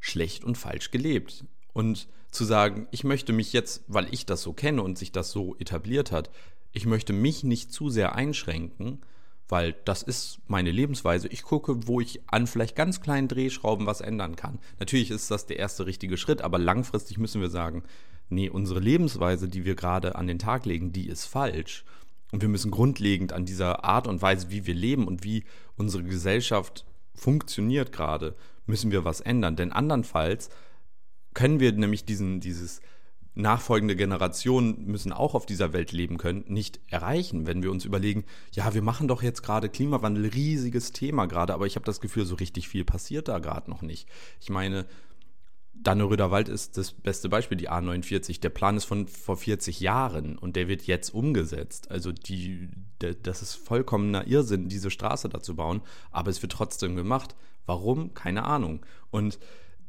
schlecht und falsch gelebt. Und zu sagen, ich möchte mich jetzt, weil ich das so kenne und sich das so etabliert hat, ich möchte mich nicht zu sehr einschränken, weil das ist meine Lebensweise. Ich gucke, wo ich an vielleicht ganz kleinen Drehschrauben was ändern kann. Natürlich ist das der erste richtige Schritt, aber langfristig müssen wir sagen, nee, unsere Lebensweise, die wir gerade an den Tag legen, die ist falsch. Und wir müssen grundlegend an dieser Art und Weise, wie wir leben und wie unsere Gesellschaft funktioniert gerade, müssen wir was ändern. Denn andernfalls können wir nämlich diesen, dieses nachfolgende Generationen müssen auch auf dieser Welt leben können, nicht erreichen, wenn wir uns überlegen, ja, wir machen doch jetzt gerade Klimawandel, riesiges Thema gerade, aber ich habe das Gefühl, so richtig viel passiert da gerade noch nicht. Ich meine, Danneröder ist das beste Beispiel, die A49. Der Plan ist von vor 40 Jahren und der wird jetzt umgesetzt. Also die, der, das ist vollkommener Irrsinn, diese Straße da zu bauen, aber es wird trotzdem gemacht. Warum? Keine Ahnung. Und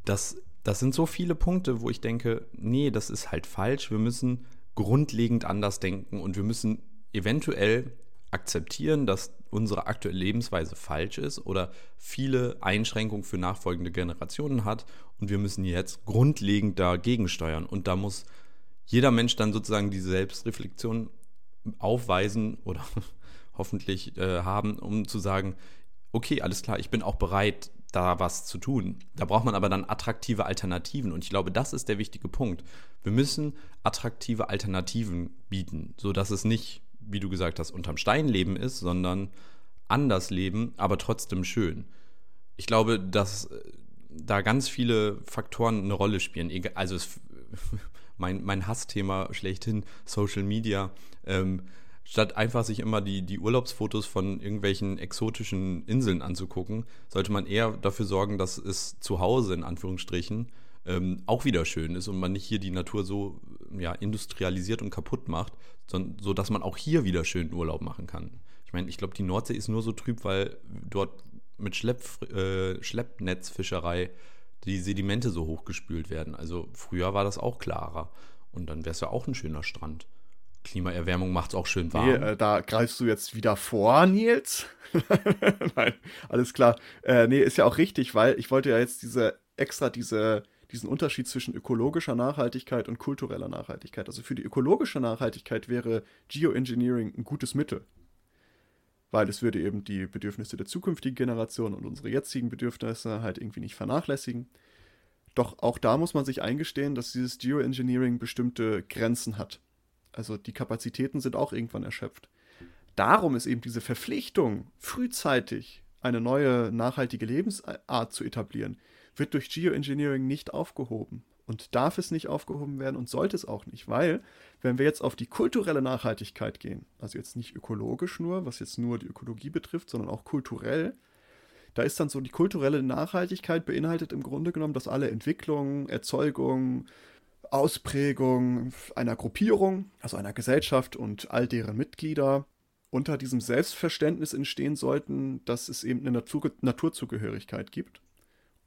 das das sind so viele Punkte, wo ich denke, nee, das ist halt falsch. Wir müssen grundlegend anders denken und wir müssen eventuell akzeptieren, dass unsere aktuelle Lebensweise falsch ist oder viele Einschränkungen für nachfolgende Generationen hat und wir müssen jetzt grundlegend dagegen steuern und da muss jeder Mensch dann sozusagen diese Selbstreflexion aufweisen oder hoffentlich äh, haben, um zu sagen, okay, alles klar, ich bin auch bereit, da was zu tun. Da braucht man aber dann attraktive Alternativen. Und ich glaube, das ist der wichtige Punkt. Wir müssen attraktive Alternativen bieten, sodass es nicht, wie du gesagt hast, unterm Stein leben ist, sondern anders leben, aber trotzdem schön. Ich glaube, dass äh, da ganz viele Faktoren eine Rolle spielen. Also es, mein, mein Hassthema schlechthin, Social Media. Ähm, statt einfach sich immer die, die Urlaubsfotos von irgendwelchen exotischen Inseln anzugucken, sollte man eher dafür sorgen, dass es zu Hause in Anführungsstrichen ähm, auch wieder schön ist und man nicht hier die Natur so ja, industrialisiert und kaputt macht, sondern so dass man auch hier wieder schön Urlaub machen kann. Ich meine, ich glaube, die Nordsee ist nur so trüb, weil dort mit Schlepp, äh, Schleppnetzfischerei die Sedimente so hochgespült werden. Also früher war das auch klarer und dann wäre es ja auch ein schöner Strand. Klimaerwärmung macht es auch schön warm. Nee, äh, da greifst du jetzt wieder vor, Nils. Nein, alles klar. Äh, nee, ist ja auch richtig, weil ich wollte ja jetzt diese extra diese, diesen Unterschied zwischen ökologischer Nachhaltigkeit und kultureller Nachhaltigkeit. Also für die ökologische Nachhaltigkeit wäre Geoengineering ein gutes Mittel. Weil es würde eben die Bedürfnisse der zukünftigen Generation und unsere jetzigen Bedürfnisse halt irgendwie nicht vernachlässigen. Doch auch da muss man sich eingestehen, dass dieses Geoengineering bestimmte Grenzen hat. Also die Kapazitäten sind auch irgendwann erschöpft. Darum ist eben diese Verpflichtung, frühzeitig eine neue nachhaltige Lebensart zu etablieren, wird durch Geoengineering nicht aufgehoben und darf es nicht aufgehoben werden und sollte es auch nicht, weil wenn wir jetzt auf die kulturelle Nachhaltigkeit gehen, also jetzt nicht ökologisch nur, was jetzt nur die Ökologie betrifft, sondern auch kulturell, da ist dann so die kulturelle Nachhaltigkeit beinhaltet im Grunde genommen, dass alle Entwicklungen, Erzeugungen, Ausprägung einer Gruppierung, also einer Gesellschaft und all deren Mitglieder unter diesem Selbstverständnis entstehen sollten, dass es eben eine Natur Naturzugehörigkeit gibt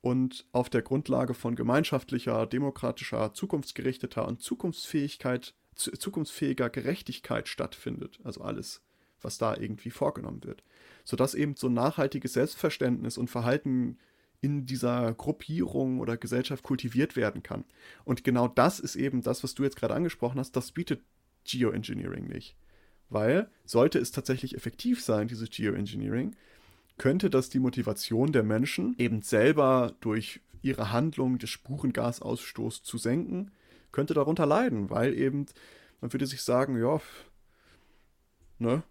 und auf der Grundlage von gemeinschaftlicher, demokratischer, zukunftsgerichteter und Zukunftsfähigkeit, zukunftsfähiger Gerechtigkeit stattfindet. Also alles, was da irgendwie vorgenommen wird. Sodass eben so nachhaltiges Selbstverständnis und Verhalten in dieser Gruppierung oder Gesellschaft kultiviert werden kann. Und genau das ist eben das, was du jetzt gerade angesprochen hast, das bietet Geoengineering nicht. Weil, sollte es tatsächlich effektiv sein, dieses Geoengineering, könnte das die Motivation der Menschen, eben selber durch ihre Handlung des Spurengasausstoßes zu senken, könnte darunter leiden, weil eben, man würde sich sagen, ja, ne,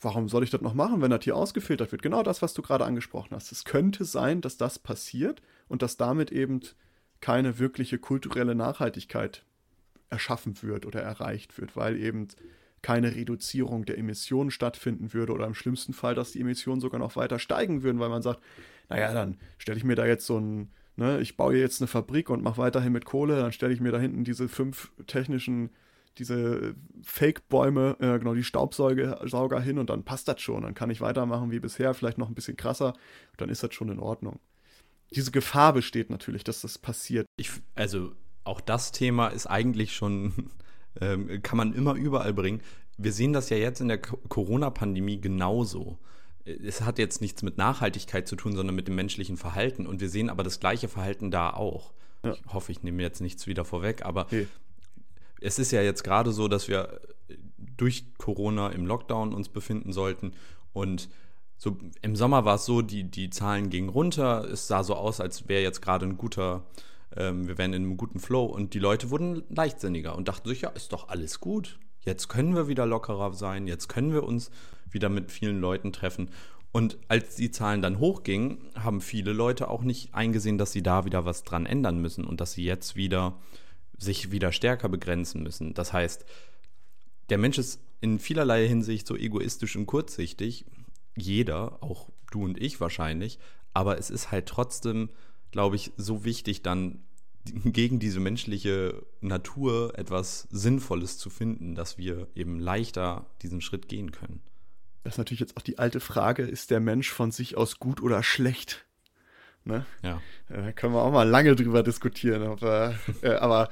warum soll ich das noch machen, wenn das hier ausgefiltert wird? Genau das, was du gerade angesprochen hast. Es könnte sein, dass das passiert und dass damit eben keine wirkliche kulturelle Nachhaltigkeit erschaffen wird oder erreicht wird, weil eben keine Reduzierung der Emissionen stattfinden würde oder im schlimmsten Fall, dass die Emissionen sogar noch weiter steigen würden, weil man sagt, naja, dann stelle ich mir da jetzt so ein, ne, ich baue jetzt eine Fabrik und mache weiterhin mit Kohle, dann stelle ich mir da hinten diese fünf technischen diese Fake-Bäume, äh, genau, die Staubsauger hin und dann passt das schon. Dann kann ich weitermachen wie bisher, vielleicht noch ein bisschen krasser. Dann ist das schon in Ordnung. Diese Gefahr besteht natürlich, dass das passiert. Ich, also auch das Thema ist eigentlich schon, ähm, kann man immer überall bringen. Wir sehen das ja jetzt in der Corona-Pandemie genauso. Es hat jetzt nichts mit Nachhaltigkeit zu tun, sondern mit dem menschlichen Verhalten. Und wir sehen aber das gleiche Verhalten da auch. Ja. Ich hoffe, ich nehme jetzt nichts wieder vorweg, aber okay es ist ja jetzt gerade so, dass wir durch Corona im Lockdown uns befinden sollten und so im Sommer war es so, die, die Zahlen gingen runter, es sah so aus, als wäre jetzt gerade ein guter, ähm, wir wären in einem guten Flow und die Leute wurden leichtsinniger und dachten sich, ja, ist doch alles gut. Jetzt können wir wieder lockerer sein, jetzt können wir uns wieder mit vielen Leuten treffen. Und als die Zahlen dann hochgingen, haben viele Leute auch nicht eingesehen, dass sie da wieder was dran ändern müssen und dass sie jetzt wieder sich wieder stärker begrenzen müssen. Das heißt, der Mensch ist in vielerlei Hinsicht so egoistisch und kurzsichtig, jeder, auch du und ich wahrscheinlich, aber es ist halt trotzdem, glaube ich, so wichtig, dann gegen diese menschliche Natur etwas Sinnvolles zu finden, dass wir eben leichter diesen Schritt gehen können. Das ist natürlich jetzt auch die alte Frage, ist der Mensch von sich aus gut oder schlecht? Ne? Ja. Da können wir auch mal lange drüber diskutieren. Aber, äh, aber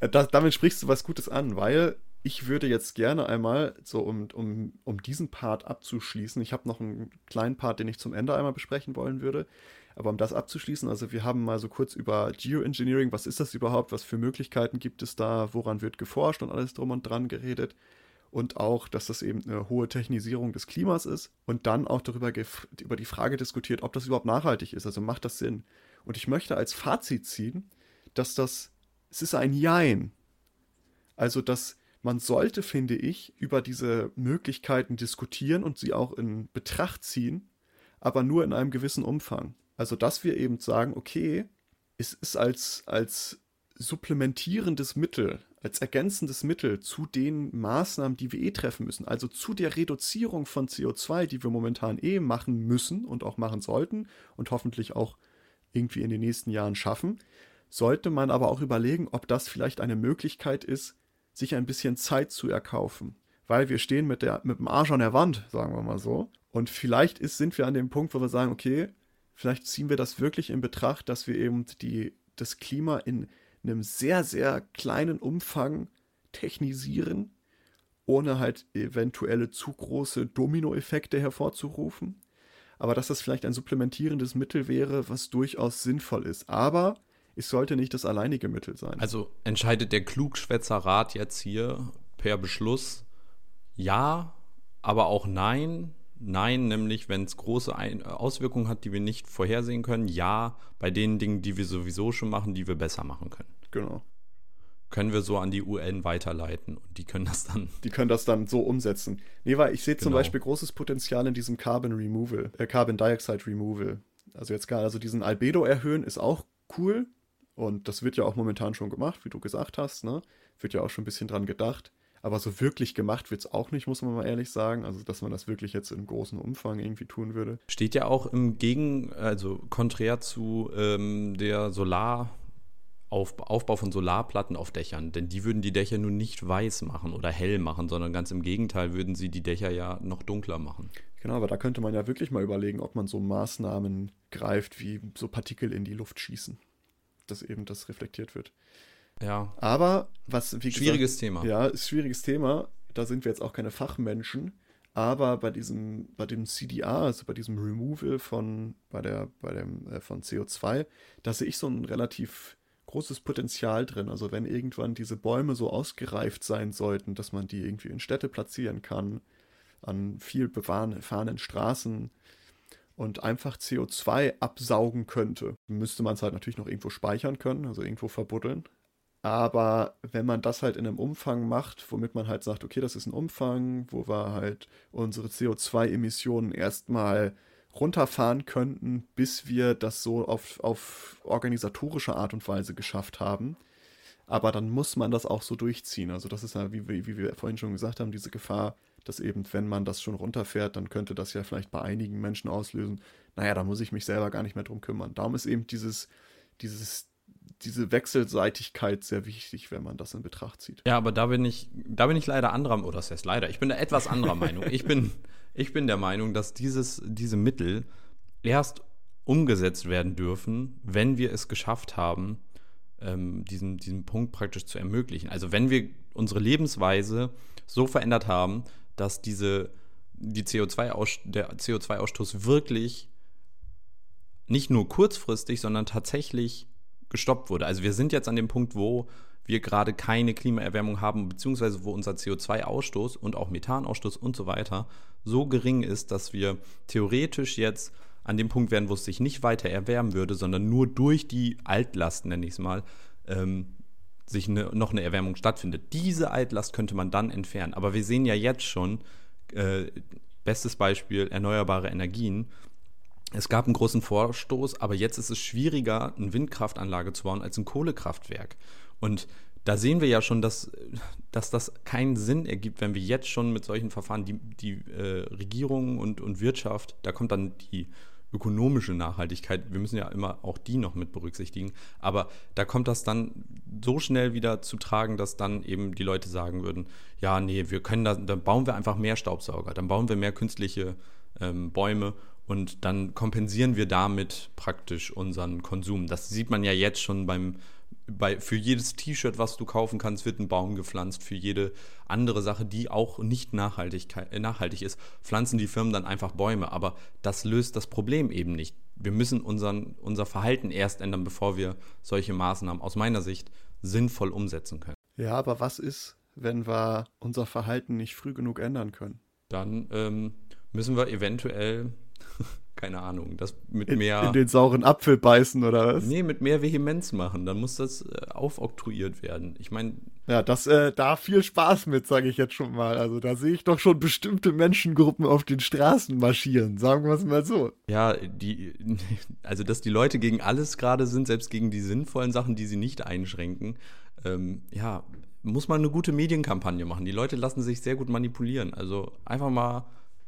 äh, das, damit sprichst du was Gutes an, weil ich würde jetzt gerne einmal, so um, um, um diesen Part abzuschließen, ich habe noch einen kleinen Part, den ich zum Ende einmal besprechen wollen würde, aber um das abzuschließen, also wir haben mal so kurz über Geoengineering, was ist das überhaupt, was für Möglichkeiten gibt es da, woran wird geforscht und alles drum und dran geredet und auch, dass das eben eine hohe Technisierung des Klimas ist und dann auch darüber über die Frage diskutiert, ob das überhaupt nachhaltig ist, also macht das Sinn. Und ich möchte als Fazit ziehen, dass das, es ist ein Jein. Also, dass man sollte, finde ich, über diese Möglichkeiten diskutieren und sie auch in Betracht ziehen, aber nur in einem gewissen Umfang. Also, dass wir eben sagen, okay, es ist als, als supplementierendes Mittel, als ergänzendes Mittel zu den Maßnahmen, die wir eh treffen müssen, also zu der Reduzierung von CO2, die wir momentan eh machen müssen und auch machen sollten und hoffentlich auch irgendwie in den nächsten Jahren schaffen, sollte man aber auch überlegen, ob das vielleicht eine Möglichkeit ist, sich ein bisschen Zeit zu erkaufen. Weil wir stehen mit, der, mit dem Arsch an der Wand, sagen wir mal so. Und vielleicht ist, sind wir an dem Punkt, wo wir sagen, okay, vielleicht ziehen wir das wirklich in Betracht, dass wir eben die, das Klima in einem sehr, sehr kleinen Umfang technisieren, ohne halt eventuelle zu große Dominoeffekte hervorzurufen. Aber dass das vielleicht ein supplementierendes Mittel wäre, was durchaus sinnvoll ist. Aber es sollte nicht das alleinige Mittel sein. Also entscheidet der Klugschwätzerrat jetzt hier per Beschluss ja, aber auch nein. Nein, nämlich wenn es große Auswirkungen hat, die wir nicht vorhersehen können. Ja, bei den Dingen, die wir sowieso schon machen, die wir besser machen können. Genau. Können wir so an die UN weiterleiten und die können das dann. Die können das dann so umsetzen. Nee, weil ich sehe zum genau. Beispiel großes Potenzial in diesem Carbon Removal, äh, Carbon Dioxide Removal. Also jetzt gerade, also diesen Albedo erhöhen ist auch cool, und das wird ja auch momentan schon gemacht, wie du gesagt hast, ne? Wird ja auch schon ein bisschen dran gedacht. Aber so wirklich gemacht wird es auch nicht, muss man mal ehrlich sagen. Also, dass man das wirklich jetzt im großen Umfang irgendwie tun würde. Steht ja auch im Gegen, also konträr zu ähm, der Solar- Aufbau von Solarplatten auf Dächern, denn die würden die Dächer nun nicht weiß machen oder hell machen, sondern ganz im Gegenteil würden sie die Dächer ja noch dunkler machen. Genau, aber da könnte man ja wirklich mal überlegen, ob man so Maßnahmen greift, wie so Partikel in die Luft schießen dass eben das reflektiert wird. Ja. Aber was wie schwieriges gesagt, Thema. Ja, ist schwieriges Thema. Da sind wir jetzt auch keine Fachmenschen. Aber bei diesem, bei dem CDR, also bei diesem Removal von, bei der, bei dem, äh, von CO2, da sehe ich so ein relativ großes Potenzial drin. Also wenn irgendwann diese Bäume so ausgereift sein sollten, dass man die irgendwie in Städte platzieren kann, an viel befahrenen Straßen, und einfach CO2 absaugen könnte, müsste man es halt natürlich noch irgendwo speichern können, also irgendwo verbuddeln. Aber wenn man das halt in einem Umfang macht, womit man halt sagt, okay, das ist ein Umfang, wo wir halt unsere CO2-Emissionen erstmal runterfahren könnten, bis wir das so auf, auf organisatorische Art und Weise geschafft haben. Aber dann muss man das auch so durchziehen. Also das ist ja, wie, wie, wir vorhin schon gesagt haben, diese Gefahr, dass eben, wenn man das schon runterfährt, dann könnte das ja vielleicht bei einigen Menschen auslösen, naja, da muss ich mich selber gar nicht mehr drum kümmern. Darum ist eben dieses, dieses, diese Wechselseitigkeit sehr wichtig, wenn man das in Betracht zieht. Ja, aber da bin ich, da bin ich leider anderer, oder das heißt leider, ich bin da etwas anderer Meinung. Ich bin, ich bin der Meinung, dass dieses, diese Mittel erst umgesetzt werden dürfen, wenn wir es geschafft haben, ähm, diesen, diesen Punkt praktisch zu ermöglichen. Also wenn wir unsere Lebensweise so verändert haben, dass diese, die CO2 der CO2-Ausstoß wirklich nicht nur kurzfristig, sondern tatsächlich gestoppt wurde. Also wir sind jetzt an dem Punkt, wo wir gerade keine Klimaerwärmung haben, beziehungsweise wo unser CO2-Ausstoß und auch Methanausstoß und so weiter so gering ist, dass wir theoretisch jetzt an dem Punkt wären, wo es sich nicht weiter erwärmen würde, sondern nur durch die Altlasten, nenne ich es mal, ähm, sich eine, noch eine Erwärmung stattfindet. Diese Altlast könnte man dann entfernen. Aber wir sehen ja jetzt schon, äh, bestes Beispiel, erneuerbare Energien. Es gab einen großen Vorstoß, aber jetzt ist es schwieriger, eine Windkraftanlage zu bauen als ein Kohlekraftwerk. Und da sehen wir ja schon, dass, dass das keinen Sinn ergibt, wenn wir jetzt schon mit solchen Verfahren die, die äh, Regierung und, und Wirtschaft, da kommt dann die ökonomische Nachhaltigkeit, wir müssen ja immer auch die noch mit berücksichtigen, aber da kommt das dann so schnell wieder zu tragen, dass dann eben die Leute sagen würden, ja, nee, wir können da, dann bauen wir einfach mehr Staubsauger, dann bauen wir mehr künstliche ähm, Bäume und dann kompensieren wir damit praktisch unseren Konsum. Das sieht man ja jetzt schon beim bei, für jedes T-Shirt, was du kaufen kannst, wird ein Baum gepflanzt. Für jede andere Sache, die auch nicht nachhaltig, äh, nachhaltig ist, pflanzen die Firmen dann einfach Bäume. Aber das löst das Problem eben nicht. Wir müssen unseren, unser Verhalten erst ändern, bevor wir solche Maßnahmen aus meiner Sicht sinnvoll umsetzen können. Ja, aber was ist, wenn wir unser Verhalten nicht früh genug ändern können? Dann ähm, müssen wir eventuell keine Ahnung, das mit in, mehr. In den sauren Apfel beißen oder was? Nee, mit mehr Vehemenz machen. Dann muss das äh, aufoktroyiert werden. Ich meine. Ja, das äh, da viel Spaß mit, sage ich jetzt schon mal. Also da sehe ich doch schon bestimmte Menschengruppen auf den Straßen marschieren, sagen wir es mal so. Ja, die, also dass die Leute gegen alles gerade sind, selbst gegen die sinnvollen Sachen, die sie nicht einschränken, ähm, ja, muss man eine gute Medienkampagne machen. Die Leute lassen sich sehr gut manipulieren. Also einfach mal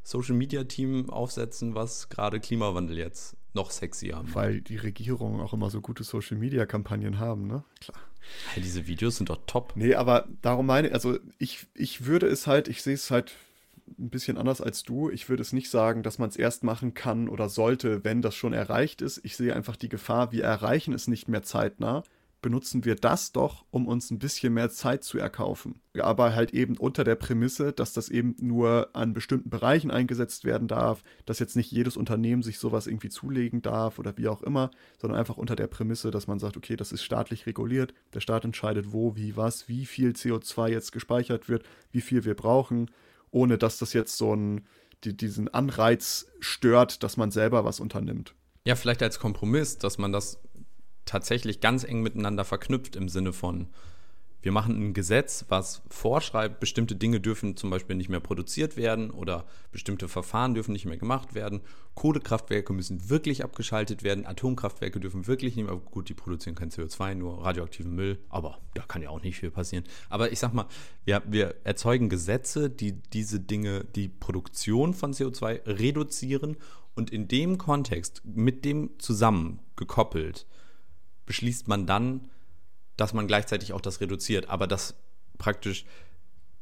Social Media Team aufsetzen, was gerade Klimawandel jetzt noch sexier macht. Weil die Regierungen auch immer so gute Social Media Kampagnen haben, ne? Klar. Ja, diese Videos sind doch top. Nee, aber darum meine, also ich, ich würde es halt, ich sehe es halt ein bisschen anders als du. Ich würde es nicht sagen, dass man es erst machen kann oder sollte, wenn das schon erreicht ist. Ich sehe einfach die Gefahr, wir erreichen es nicht mehr zeitnah benutzen wir das doch, um uns ein bisschen mehr Zeit zu erkaufen. Aber halt eben unter der Prämisse, dass das eben nur an bestimmten Bereichen eingesetzt werden darf, dass jetzt nicht jedes Unternehmen sich sowas irgendwie zulegen darf oder wie auch immer, sondern einfach unter der Prämisse, dass man sagt, okay, das ist staatlich reguliert, der Staat entscheidet wo, wie, was, wie viel CO2 jetzt gespeichert wird, wie viel wir brauchen, ohne dass das jetzt so ein, die, diesen Anreiz stört, dass man selber was unternimmt. Ja, vielleicht als Kompromiss, dass man das tatsächlich ganz eng miteinander verknüpft im Sinne von, wir machen ein Gesetz, was vorschreibt, bestimmte Dinge dürfen zum Beispiel nicht mehr produziert werden oder bestimmte Verfahren dürfen nicht mehr gemacht werden. Kohlekraftwerke müssen wirklich abgeschaltet werden. Atomkraftwerke dürfen wirklich nicht mehr. Gut, die produzieren kein CO2, nur radioaktiven Müll. Aber da kann ja auch nicht viel passieren. Aber ich sag mal, wir, wir erzeugen Gesetze, die diese Dinge, die Produktion von CO2 reduzieren und in dem Kontext mit dem zusammen gekoppelt beschließt man dann, dass man gleichzeitig auch das reduziert, aber dass praktisch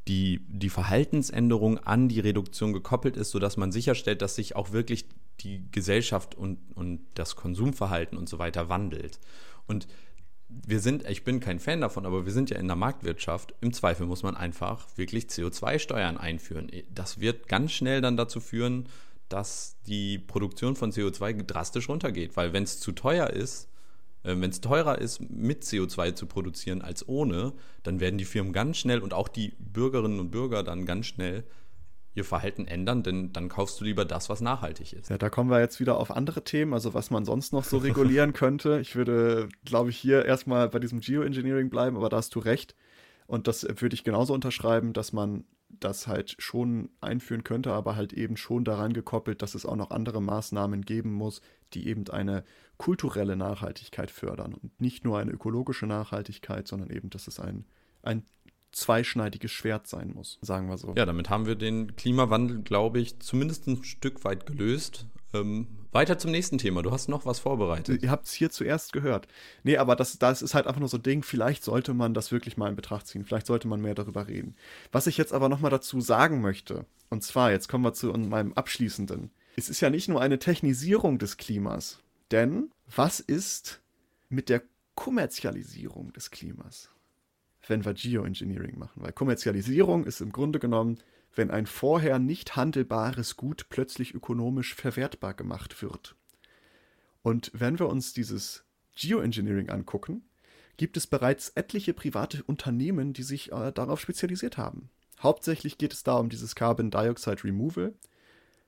die, die Verhaltensänderung an die Reduktion gekoppelt ist, sodass man sicherstellt, dass sich auch wirklich die Gesellschaft und, und das Konsumverhalten und so weiter wandelt. Und wir sind, ich bin kein Fan davon, aber wir sind ja in der Marktwirtschaft. Im Zweifel muss man einfach wirklich CO2-Steuern einführen. Das wird ganz schnell dann dazu führen, dass die Produktion von CO2 drastisch runtergeht, weil wenn es zu teuer ist, wenn es teurer ist, mit CO2 zu produzieren als ohne, dann werden die Firmen ganz schnell und auch die Bürgerinnen und Bürger dann ganz schnell ihr Verhalten ändern, denn dann kaufst du lieber das, was nachhaltig ist. Ja, da kommen wir jetzt wieder auf andere Themen, also was man sonst noch so regulieren könnte. Ich würde, glaube ich, hier erstmal bei diesem Geoengineering bleiben, aber da hast du recht. Und das würde ich genauso unterschreiben, dass man das halt schon einführen könnte, aber halt eben schon daran gekoppelt, dass es auch noch andere Maßnahmen geben muss, die eben eine kulturelle Nachhaltigkeit fördern und nicht nur eine ökologische Nachhaltigkeit, sondern eben, dass es ein, ein zweischneidiges Schwert sein muss, sagen wir so. Ja, damit haben wir den Klimawandel, glaube ich, zumindest ein Stück weit gelöst. Ähm, weiter zum nächsten Thema. Du hast noch was vorbereitet. Ihr habt es hier zuerst gehört. Nee, aber das, das ist halt einfach nur so ein Ding. Vielleicht sollte man das wirklich mal in Betracht ziehen. Vielleicht sollte man mehr darüber reden. Was ich jetzt aber nochmal dazu sagen möchte, und zwar, jetzt kommen wir zu meinem abschließenden. Es ist ja nicht nur eine Technisierung des Klimas. Denn was ist mit der Kommerzialisierung des Klimas? Wenn wir Geoengineering machen. Weil Kommerzialisierung ist im Grunde genommen wenn ein vorher nicht handelbares Gut plötzlich ökonomisch verwertbar gemacht wird. Und wenn wir uns dieses Geoengineering angucken, gibt es bereits etliche private Unternehmen, die sich äh, darauf spezialisiert haben. Hauptsächlich geht es da um dieses Carbon Dioxide Removal.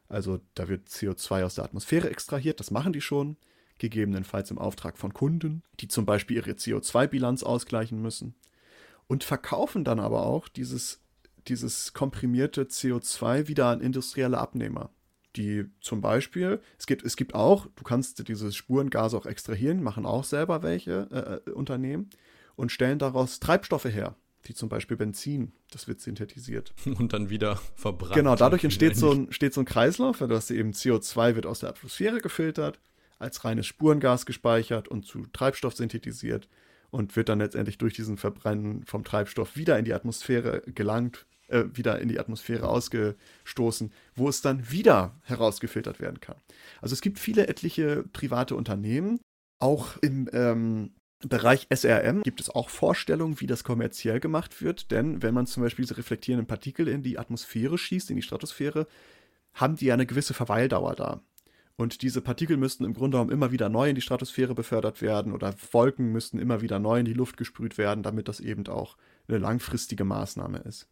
Also da wird CO2 aus der Atmosphäre extrahiert, das machen die schon, gegebenenfalls im Auftrag von Kunden, die zum Beispiel ihre CO2-Bilanz ausgleichen müssen. Und verkaufen dann aber auch dieses dieses komprimierte CO2 wieder an industrielle Abnehmer. Die zum Beispiel, es gibt, es gibt auch, du kannst diese Spurengase auch extrahieren, machen auch selber welche äh, äh, Unternehmen. und stellen daraus Treibstoffe her, wie zum Beispiel Benzin. Das wird synthetisiert. Und dann wieder verbrannt. Genau, dadurch entsteht so ein, steht so ein Kreislauf, weil das eben CO2 wird aus der Atmosphäre gefiltert, als reines Spurengas gespeichert und zu Treibstoff synthetisiert und wird dann letztendlich durch diesen Verbrennen vom Treibstoff wieder in die Atmosphäre gelangt, äh, wieder in die Atmosphäre ausgestoßen, wo es dann wieder herausgefiltert werden kann. Also es gibt viele etliche private Unternehmen, auch im ähm, Bereich SRM gibt es auch Vorstellungen, wie das kommerziell gemacht wird, denn wenn man zum Beispiel diese reflektierenden Partikel in die Atmosphäre schießt, in die Stratosphäre, haben die ja eine gewisse Verweildauer da. Und diese Partikel müssten im Grunde genommen immer wieder neu in die Stratosphäre befördert werden oder Wolken müssten immer wieder neu in die Luft gesprüht werden, damit das eben auch eine langfristige Maßnahme ist.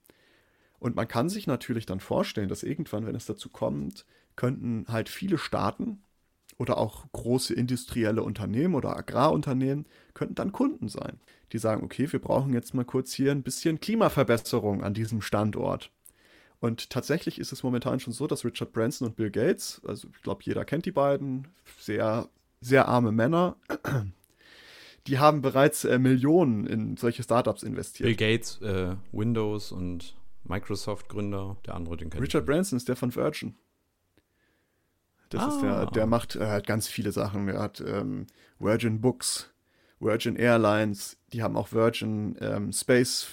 Und man kann sich natürlich dann vorstellen, dass irgendwann, wenn es dazu kommt, könnten halt viele Staaten oder auch große industrielle Unternehmen oder Agrarunternehmen könnten dann Kunden sein, die sagen, okay, wir brauchen jetzt mal kurz hier ein bisschen Klimaverbesserung an diesem Standort. Und tatsächlich ist es momentan schon so, dass Richard Branson und Bill Gates, also ich glaube, jeder kennt die beiden, sehr, sehr arme Männer, die haben bereits äh, Millionen in solche Startups investiert. Bill Gates, äh, Windows und Microsoft-Gründer, der andere, den kennt Richard Branson ist der von Virgin. Das ah. ist der, der macht äh, halt ganz viele Sachen. Er hat ähm, Virgin Books, Virgin Airlines, die haben auch Virgin ähm, Space.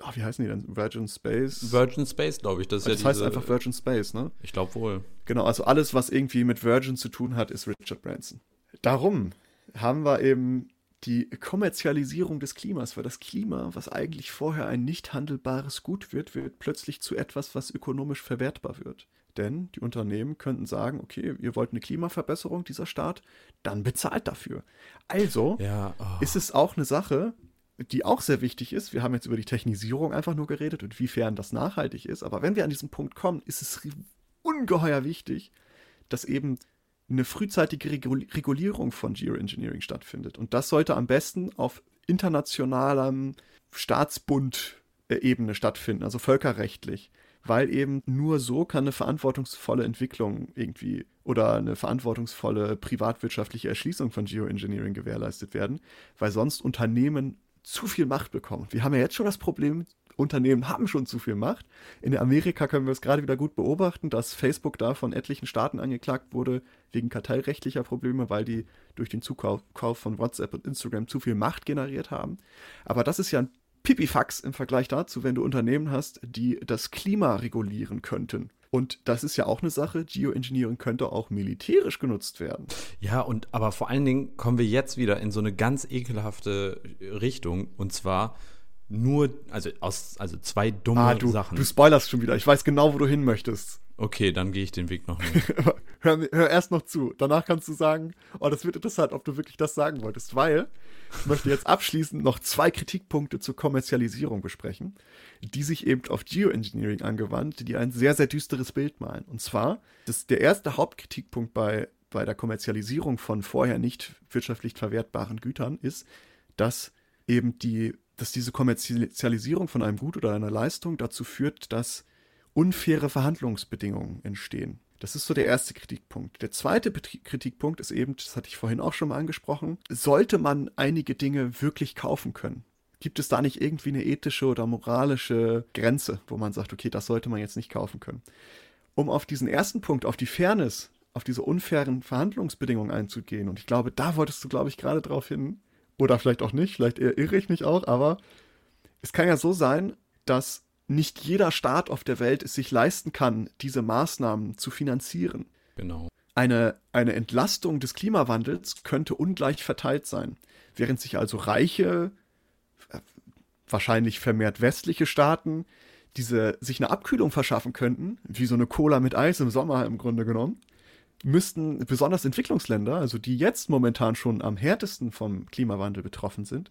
Oh, wie heißen die denn? Virgin Space? Virgin Space, glaube ich. Das, das ja heißt einfach Virgin Space, ne? Ich glaube wohl. Genau, also alles, was irgendwie mit Virgin zu tun hat, ist Richard Branson. Darum haben wir eben die Kommerzialisierung des Klimas, weil das Klima, was eigentlich vorher ein nicht handelbares Gut wird, wird plötzlich zu etwas, was ökonomisch verwertbar wird. Denn die Unternehmen könnten sagen, okay, ihr wollt eine Klimaverbesserung dieser Staat, dann bezahlt dafür. Also ja, oh. ist es auch eine Sache, die auch sehr wichtig ist. Wir haben jetzt über die Technisierung einfach nur geredet und wiefern das nachhaltig ist. Aber wenn wir an diesen Punkt kommen, ist es ungeheuer wichtig, dass eben eine frühzeitige Regulierung von Geoengineering stattfindet. Und das sollte am besten auf internationalem Staatsbund-Ebene stattfinden, also völkerrechtlich weil eben nur so kann eine verantwortungsvolle Entwicklung irgendwie oder eine verantwortungsvolle privatwirtschaftliche Erschließung von Geoengineering gewährleistet werden, weil sonst Unternehmen zu viel Macht bekommen. Wir haben ja jetzt schon das Problem, Unternehmen haben schon zu viel Macht. In Amerika können wir es gerade wieder gut beobachten, dass Facebook da von etlichen Staaten angeklagt wurde wegen kartellrechtlicher Probleme, weil die durch den Zukauf von WhatsApp und Instagram zu viel Macht generiert haben. Aber das ist ja ein Pipifax im Vergleich dazu, wenn du Unternehmen hast, die das Klima regulieren könnten. Und das ist ja auch eine Sache, Geoengineering könnte auch militärisch genutzt werden. Ja, und aber vor allen Dingen kommen wir jetzt wieder in so eine ganz ekelhafte Richtung. Und zwar nur, also aus, also zwei dumme ah, du, Sachen. Du spoilerst schon wieder. Ich weiß genau, wo du hin möchtest. Okay, dann gehe ich den Weg noch nicht. hör, hör, erst noch zu. Danach kannst du sagen, oh, das wird interessant, ob du wirklich das sagen wolltest, weil ich möchte jetzt abschließend noch zwei Kritikpunkte zur Kommerzialisierung besprechen, die sich eben auf Geoengineering angewandt, die ein sehr, sehr düsteres Bild malen. Und zwar, das, der erste Hauptkritikpunkt bei, bei der Kommerzialisierung von vorher nicht wirtschaftlich verwertbaren Gütern ist, dass eben die, dass diese Kommerzialisierung von einem Gut oder einer Leistung dazu führt, dass unfaire Verhandlungsbedingungen entstehen. Das ist so der erste Kritikpunkt. Der zweite Kritikpunkt ist eben, das hatte ich vorhin auch schon mal angesprochen, sollte man einige Dinge wirklich kaufen können? Gibt es da nicht irgendwie eine ethische oder moralische Grenze, wo man sagt, okay, das sollte man jetzt nicht kaufen können? Um auf diesen ersten Punkt, auf die Fairness, auf diese unfairen Verhandlungsbedingungen einzugehen, und ich glaube, da wolltest du, glaube ich, gerade drauf hin, oder vielleicht auch nicht, vielleicht irre ich mich auch, aber es kann ja so sein, dass nicht jeder Staat auf der Welt es sich leisten kann, diese Maßnahmen zu finanzieren. Genau. Eine, eine Entlastung des Klimawandels könnte ungleich verteilt sein. Während sich also reiche, äh, wahrscheinlich vermehrt westliche Staaten diese sich eine Abkühlung verschaffen könnten, wie so eine Cola mit Eis im Sommer im Grunde genommen, müssten besonders Entwicklungsländer, also die jetzt momentan schon am härtesten vom Klimawandel betroffen sind,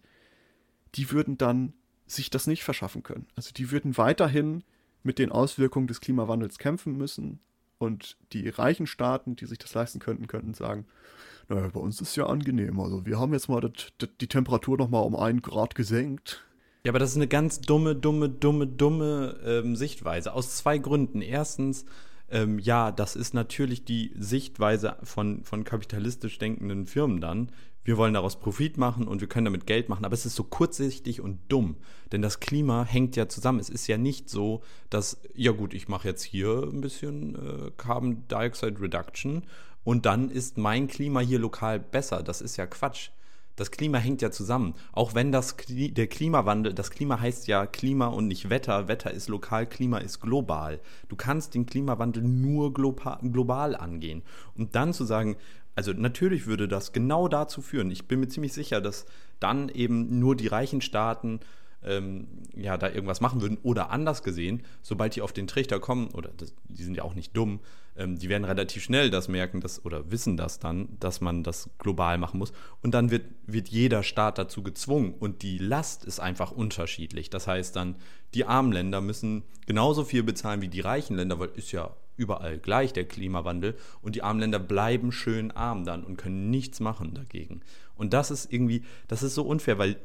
die würden dann sich das nicht verschaffen können. Also die würden weiterhin mit den Auswirkungen des Klimawandels kämpfen müssen. Und die reichen Staaten, die sich das leisten könnten, könnten sagen, naja, bei uns ist es ja angenehm. Also wir haben jetzt mal das, das, die Temperatur noch mal um einen Grad gesenkt. Ja, aber das ist eine ganz dumme, dumme, dumme, dumme ähm, Sichtweise. Aus zwei Gründen. Erstens, ähm, ja, das ist natürlich die Sichtweise von, von kapitalistisch denkenden Firmen dann. Wir wollen daraus Profit machen und wir können damit Geld machen, aber es ist so kurzsichtig und dumm, denn das Klima hängt ja zusammen. Es ist ja nicht so, dass, ja gut, ich mache jetzt hier ein bisschen äh, Carbon Dioxide Reduction und dann ist mein Klima hier lokal besser. Das ist ja Quatsch. Das Klima hängt ja zusammen. Auch wenn das Kli der Klimawandel, das Klima heißt ja Klima und nicht Wetter. Wetter ist lokal, Klima ist global. Du kannst den Klimawandel nur global angehen. Und dann zu sagen, also natürlich würde das genau dazu führen. Ich bin mir ziemlich sicher, dass dann eben nur die reichen Staaten ähm, ja, da irgendwas machen würden. Oder anders gesehen, sobald die auf den Trichter kommen, oder das, die sind ja auch nicht dumm, ähm, die werden relativ schnell das merken, dass, oder wissen das dann, dass man das global machen muss. Und dann wird, wird jeder Staat dazu gezwungen. Und die Last ist einfach unterschiedlich. Das heißt dann, die armen Länder müssen genauso viel bezahlen wie die reichen Länder, weil ist ja überall gleich der Klimawandel. Und die armen Länder bleiben schön arm dann und können nichts machen dagegen. Und das ist irgendwie, das ist so unfair, weil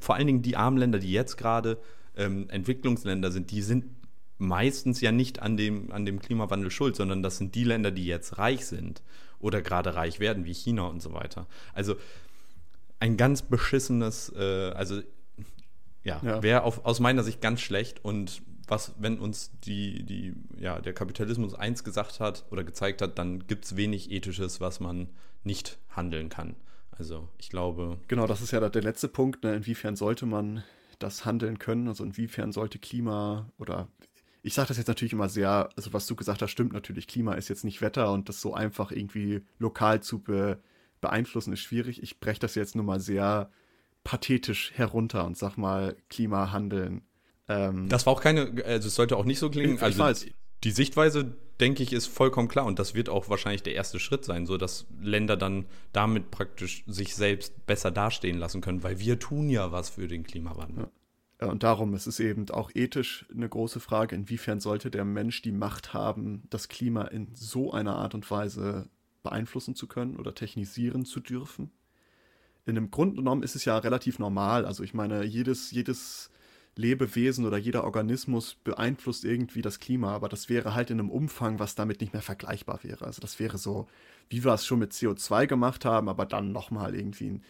vor allen Dingen die armen Länder, die jetzt gerade ähm, Entwicklungsländer sind, die sind meistens ja nicht an dem, an dem Klimawandel schuld, sondern das sind die Länder, die jetzt reich sind oder gerade reich werden, wie China und so weiter. Also ein ganz beschissenes, äh, also ja, ja. wäre aus meiner Sicht ganz schlecht und was, wenn uns die, die, ja, der Kapitalismus eins gesagt hat oder gezeigt hat, dann gibt es wenig Ethisches, was man nicht handeln kann. Also ich glaube. Genau, das ist ja der letzte Punkt. Ne? Inwiefern sollte man das handeln können? Also inwiefern sollte Klima oder ich sage das jetzt natürlich immer sehr, also was du gesagt hast, stimmt natürlich. Klima ist jetzt nicht Wetter und das so einfach irgendwie lokal zu be beeinflussen ist schwierig. Ich breche das jetzt nur mal sehr pathetisch herunter und sag mal Klima handeln. Ähm, das war auch keine, also es sollte auch nicht so klingen. Ich, also ich weiß. die Sichtweise, denke ich, ist vollkommen klar und das wird auch wahrscheinlich der erste Schritt sein, so dass Länder dann damit praktisch sich selbst besser dastehen lassen können, weil wir tun ja was für den Klimawandel. Ja. Und darum ist es eben auch ethisch eine große Frage, inwiefern sollte der Mensch die Macht haben, das Klima in so einer Art und Weise beeinflussen zu können oder technisieren zu dürfen. In dem Grunde genommen ist es ja relativ normal. Also ich meine, jedes, jedes Lebewesen oder jeder Organismus beeinflusst irgendwie das Klima, aber das wäre halt in einem Umfang, was damit nicht mehr vergleichbar wäre. Also das wäre so, wie wir es schon mit CO2 gemacht haben, aber dann nochmal irgendwie ein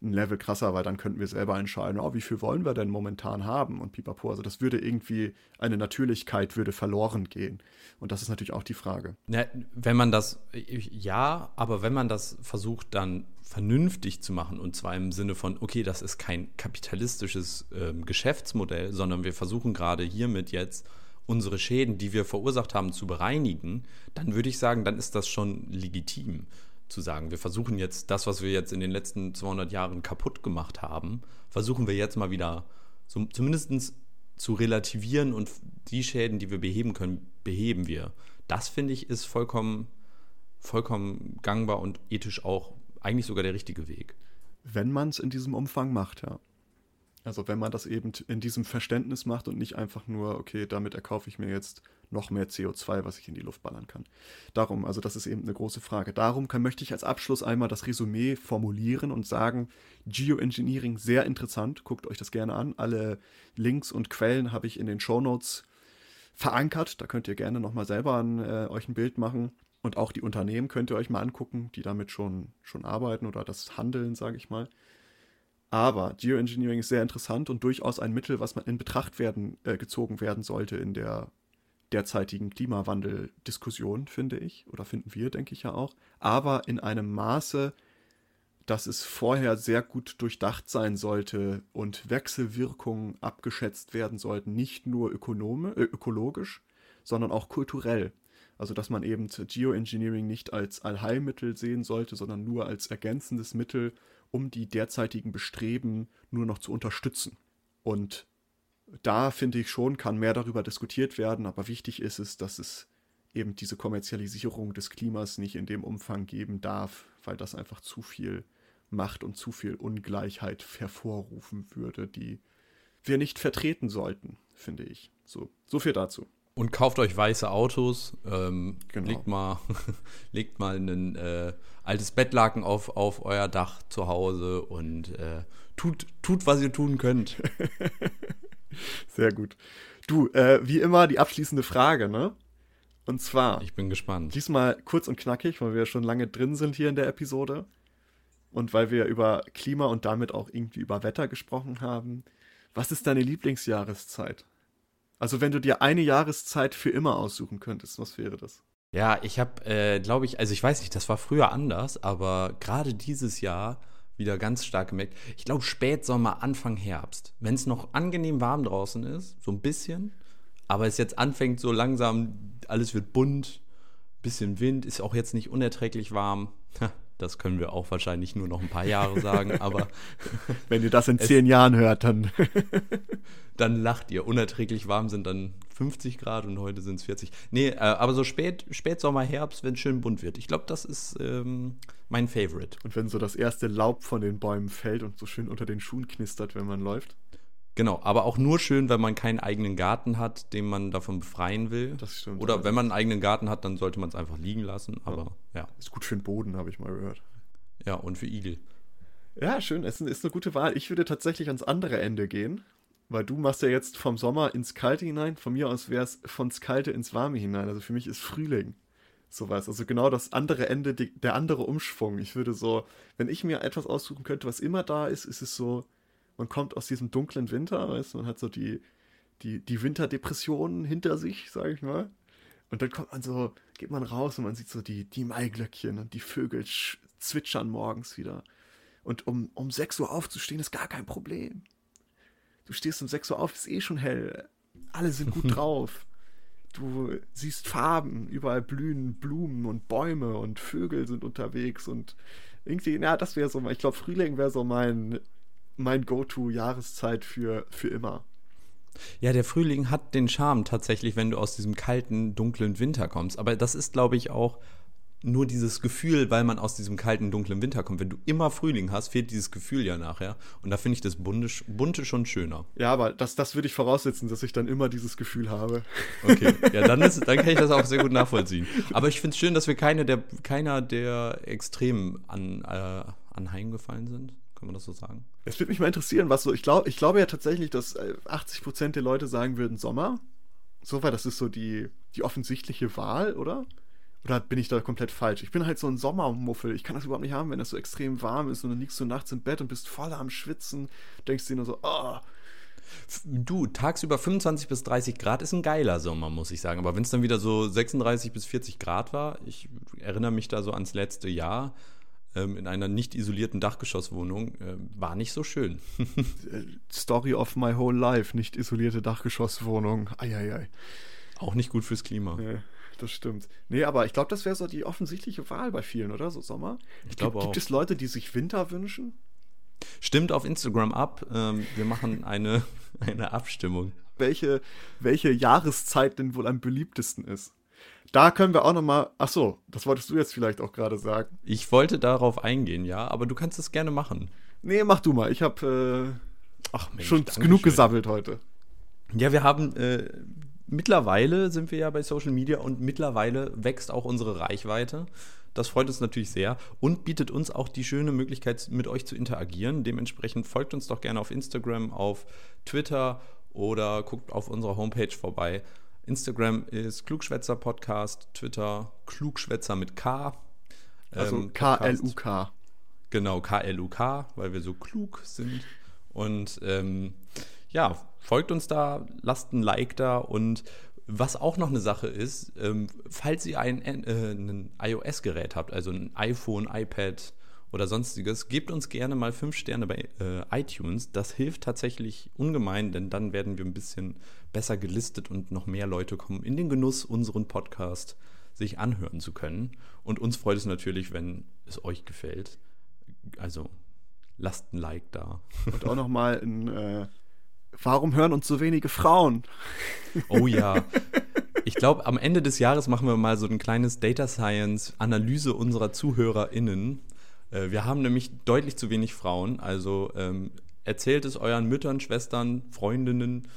ein Level krasser, weil dann könnten wir selber entscheiden, oh, wie viel wollen wir denn momentan haben und pipapo. Also das würde irgendwie, eine Natürlichkeit würde verloren gehen. Und das ist natürlich auch die Frage. Ja, wenn man das, ja, aber wenn man das versucht dann vernünftig zu machen und zwar im Sinne von, okay, das ist kein kapitalistisches äh, Geschäftsmodell, sondern wir versuchen gerade hiermit jetzt unsere Schäden, die wir verursacht haben, zu bereinigen, dann würde ich sagen, dann ist das schon legitim zu sagen, wir versuchen jetzt das, was wir jetzt in den letzten 200 Jahren kaputt gemacht haben, versuchen wir jetzt mal wieder so, zumindest zu relativieren und die Schäden, die wir beheben können, beheben wir. Das finde ich ist vollkommen, vollkommen gangbar und ethisch auch eigentlich sogar der richtige Weg. Wenn man es in diesem Umfang macht, ja. Also wenn man das eben in diesem Verständnis macht und nicht einfach nur, okay, damit erkaufe ich mir jetzt noch mehr CO2, was ich in die Luft ballern kann. Darum, also das ist eben eine große Frage. Darum kann, möchte ich als Abschluss einmal das Resümee formulieren und sagen, Geoengineering sehr interessant, guckt euch das gerne an. Alle Links und Quellen habe ich in den Show Notes verankert. Da könnt ihr gerne nochmal selber an, äh, euch ein Bild machen. Und auch die Unternehmen könnt ihr euch mal angucken, die damit schon, schon arbeiten oder das handeln, sage ich mal. Aber Geoengineering ist sehr interessant und durchaus ein Mittel, was man in Betracht werden, äh, gezogen werden sollte in der derzeitigen Klimawandel-Diskussion, finde ich, oder finden wir, denke ich ja auch. Aber in einem Maße, dass es vorher sehr gut durchdacht sein sollte und Wechselwirkungen abgeschätzt werden sollten, nicht nur ökonome, äh, ökologisch, sondern auch kulturell. Also dass man eben Geoengineering nicht als Allheilmittel sehen sollte, sondern nur als ergänzendes Mittel, um die derzeitigen Bestreben nur noch zu unterstützen. Und da finde ich schon, kann mehr darüber diskutiert werden, aber wichtig ist es, dass es eben diese Kommerzialisierung des Klimas nicht in dem Umfang geben darf, weil das einfach zu viel Macht und zu viel Ungleichheit hervorrufen würde, die wir nicht vertreten sollten, finde ich. So, so viel dazu. Und kauft euch weiße Autos, ähm, genau. legt mal, legt mal ein äh, altes Bettlaken auf, auf euer Dach zu Hause und äh, tut, tut, was ihr tun könnt. Sehr gut. Du, äh, wie immer die abschließende Frage, ne? Und zwar. Ich bin gespannt. Diesmal kurz und knackig, weil wir schon lange drin sind hier in der Episode. Und weil wir über Klima und damit auch irgendwie über Wetter gesprochen haben. Was ist deine Lieblingsjahreszeit? Also, wenn du dir eine Jahreszeit für immer aussuchen könntest, was wäre das? Ja, ich habe, äh, glaube ich, also ich weiß nicht, das war früher anders, aber gerade dieses Jahr wieder ganz stark gemerkt. Ich glaube, Spätsommer, Anfang Herbst. Wenn es noch angenehm warm draußen ist, so ein bisschen, aber es jetzt anfängt so langsam, alles wird bunt, bisschen Wind, ist auch jetzt nicht unerträglich warm. Das können wir auch wahrscheinlich nur noch ein paar Jahre sagen, aber. Wenn ihr das in zehn Jahren hört, dann. dann lacht ihr. Unerträglich warm sind dann 50 Grad und heute sind es 40. Nee, äh, aber so spät, Spätsommer, Herbst, wenn es schön bunt wird. Ich glaube, das ist ähm, mein Favorite. Und wenn so das erste Laub von den Bäumen fällt und so schön unter den Schuhen knistert, wenn man läuft. Genau, aber auch nur schön, wenn man keinen eigenen Garten hat, den man davon befreien will. Das stimmt. Oder wenn man einen eigenen Garten hat, dann sollte man es einfach liegen lassen. Aber ja. ja. Ist gut für den Boden, habe ich mal gehört. Ja, und für Igel. Ja, schön. Es ist eine gute Wahl. Ich würde tatsächlich ans andere Ende gehen, weil du machst ja jetzt vom Sommer ins Kalte hinein. Von mir aus wäre es von Kalte ins Warme hinein. Also für mich ist Frühling sowas. Also genau das andere Ende, der andere Umschwung. Ich würde so, wenn ich mir etwas aussuchen könnte, was immer da ist, ist es so man kommt aus diesem dunklen Winter, weißt man hat so die, die, die Winterdepressionen hinter sich, sage ich mal. Und dann kommt man so, geht man raus und man sieht so die, die Maiglöckchen und die Vögel zwitschern morgens wieder. Und um, um 6 Uhr aufzustehen, ist gar kein Problem. Du stehst um 6 Uhr auf, ist eh schon hell. Alle sind gut drauf. Du siehst Farben, überall blühen Blumen und Bäume und Vögel sind unterwegs und irgendwie, ja, das wäre so, ich glaube, Frühling wäre so mein mein Go-To-Jahreszeit für, für immer. Ja, der Frühling hat den Charme tatsächlich, wenn du aus diesem kalten, dunklen Winter kommst. Aber das ist, glaube ich, auch nur dieses Gefühl, weil man aus diesem kalten, dunklen Winter kommt. Wenn du immer Frühling hast, fehlt dieses Gefühl ja nachher. Und da finde ich das Bunte, Bunte schon schöner. Ja, aber das, das würde ich voraussetzen, dass ich dann immer dieses Gefühl habe. Okay, ja, dann, ist, dann kann ich das auch sehr gut nachvollziehen. Aber ich finde es schön, dass wir keine der, keiner der Extremen an, äh, anheimgefallen sind. Kann man das so sagen? Es würde mich mal interessieren, was so, ich glaube ich glaube ja tatsächlich, dass 80% äh, der Leute sagen würden Sommer. So war das ist so die, die offensichtliche Wahl, oder? Oder bin ich da komplett falsch? Ich bin halt so ein Sommermuffel. Ich kann das überhaupt nicht haben, wenn es so extrem warm ist und dann liegst du nachts im Bett und bist voll am Schwitzen. Denkst dir nur so, oh. Du, tagsüber 25 bis 30 Grad ist ein geiler Sommer, muss ich sagen. Aber wenn es dann wieder so 36 bis 40 Grad war, ich erinnere mich da so ans letzte Jahr, ähm, in einer nicht isolierten Dachgeschosswohnung, äh, war nicht so schön. Story of my whole life, nicht isolierte Dachgeschosswohnung. Eieiei. Auch nicht gut fürs Klima. Nee, das stimmt. Nee, aber ich glaube, das wäre so die offensichtliche Wahl bei vielen, oder? So Sommer. Ich glaube auch. Gibt es Leute, die sich Winter wünschen? Stimmt auf Instagram ab. Ähm, wir machen eine, eine Abstimmung. Welche, welche Jahreszeit denn wohl am beliebtesten ist? Da können wir auch noch mal. Ach so, das wolltest du jetzt vielleicht auch gerade sagen. Ich wollte darauf eingehen, ja, aber du kannst es gerne machen. Nee, mach du mal. Ich habe äh, schon genug gesammelt heute. Ja, wir haben äh, mittlerweile sind wir ja bei Social Media und mittlerweile wächst auch unsere Reichweite. Das freut uns natürlich sehr und bietet uns auch die schöne Möglichkeit, mit euch zu interagieren. Dementsprechend folgt uns doch gerne auf Instagram, auf Twitter oder guckt auf unserer Homepage vorbei. Instagram ist Klugschwätzer Podcast, Twitter Klugschwätzer mit K. Also ähm, K-L-U-K. Genau, K-L-U-K, weil wir so klug sind. Und ähm, ja, folgt uns da, lasst ein Like da und was auch noch eine Sache ist, ähm, falls ihr ein, äh, ein iOS-Gerät habt, also ein iPhone, iPad, oder sonstiges, gebt uns gerne mal fünf Sterne bei äh, iTunes. Das hilft tatsächlich ungemein, denn dann werden wir ein bisschen besser gelistet und noch mehr Leute kommen in den Genuss, unseren Podcast sich anhören zu können. Und uns freut es natürlich, wenn es euch gefällt. Also lasst ein Like da. Und auch nochmal ein äh, Warum hören uns so wenige Frauen? Oh ja. Ich glaube, am Ende des Jahres machen wir mal so ein kleines Data Science Analyse unserer ZuhörerInnen äh, wir haben nämlich deutlich zu wenig Frauen. Also ähm, erzählt es euren Müttern, Schwestern, Freundinnen,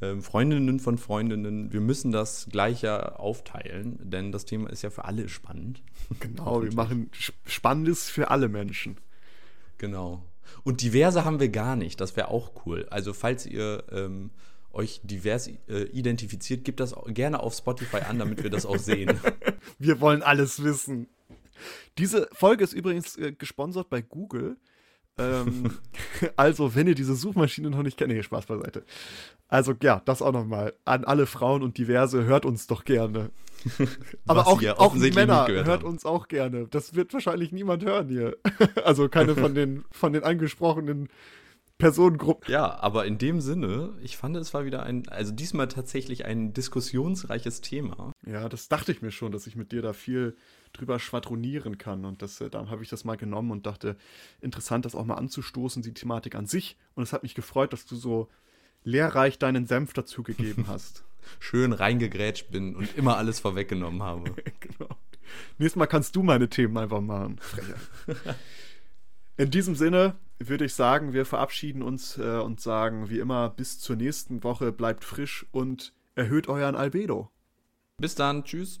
äh, Freundinnen von Freundinnen. Wir müssen das gleicher aufteilen, denn das Thema ist ja für alle spannend. Genau, wir machen Spannendes für alle Menschen. Genau. Und diverse haben wir gar nicht. Das wäre auch cool. Also falls ihr ähm, euch divers äh, identifiziert, gebt das gerne auf Spotify an, damit wir das auch sehen. Wir wollen alles wissen. Diese Folge ist übrigens äh, gesponsert bei Google. Ähm, also, wenn ihr diese Suchmaschine noch nicht kennt, nee, Spaß beiseite. Also, ja, das auch nochmal. An alle Frauen und diverse, hört uns doch gerne. Aber auch, auch Männer hört haben. uns auch gerne. Das wird wahrscheinlich niemand hören hier. also keine von den, von den angesprochenen Personengruppen. Ja, aber in dem Sinne, ich fand, es war wieder ein, also diesmal tatsächlich ein diskussionsreiches Thema. Ja, das dachte ich mir schon, dass ich mit dir da viel drüber schwadronieren kann. Und das, äh, da habe ich das mal genommen und dachte, interessant, das auch mal anzustoßen, die Thematik an sich. Und es hat mich gefreut, dass du so lehrreich deinen Senf dazugegeben hast. Schön reingegrätscht bin und immer alles vorweggenommen habe. genau. Nächstes Mal kannst du meine Themen einfach machen. In diesem Sinne würde ich sagen, wir verabschieden uns äh, und sagen, wie immer, bis zur nächsten Woche, bleibt frisch und erhöht euren Albedo. Bis dann, tschüss.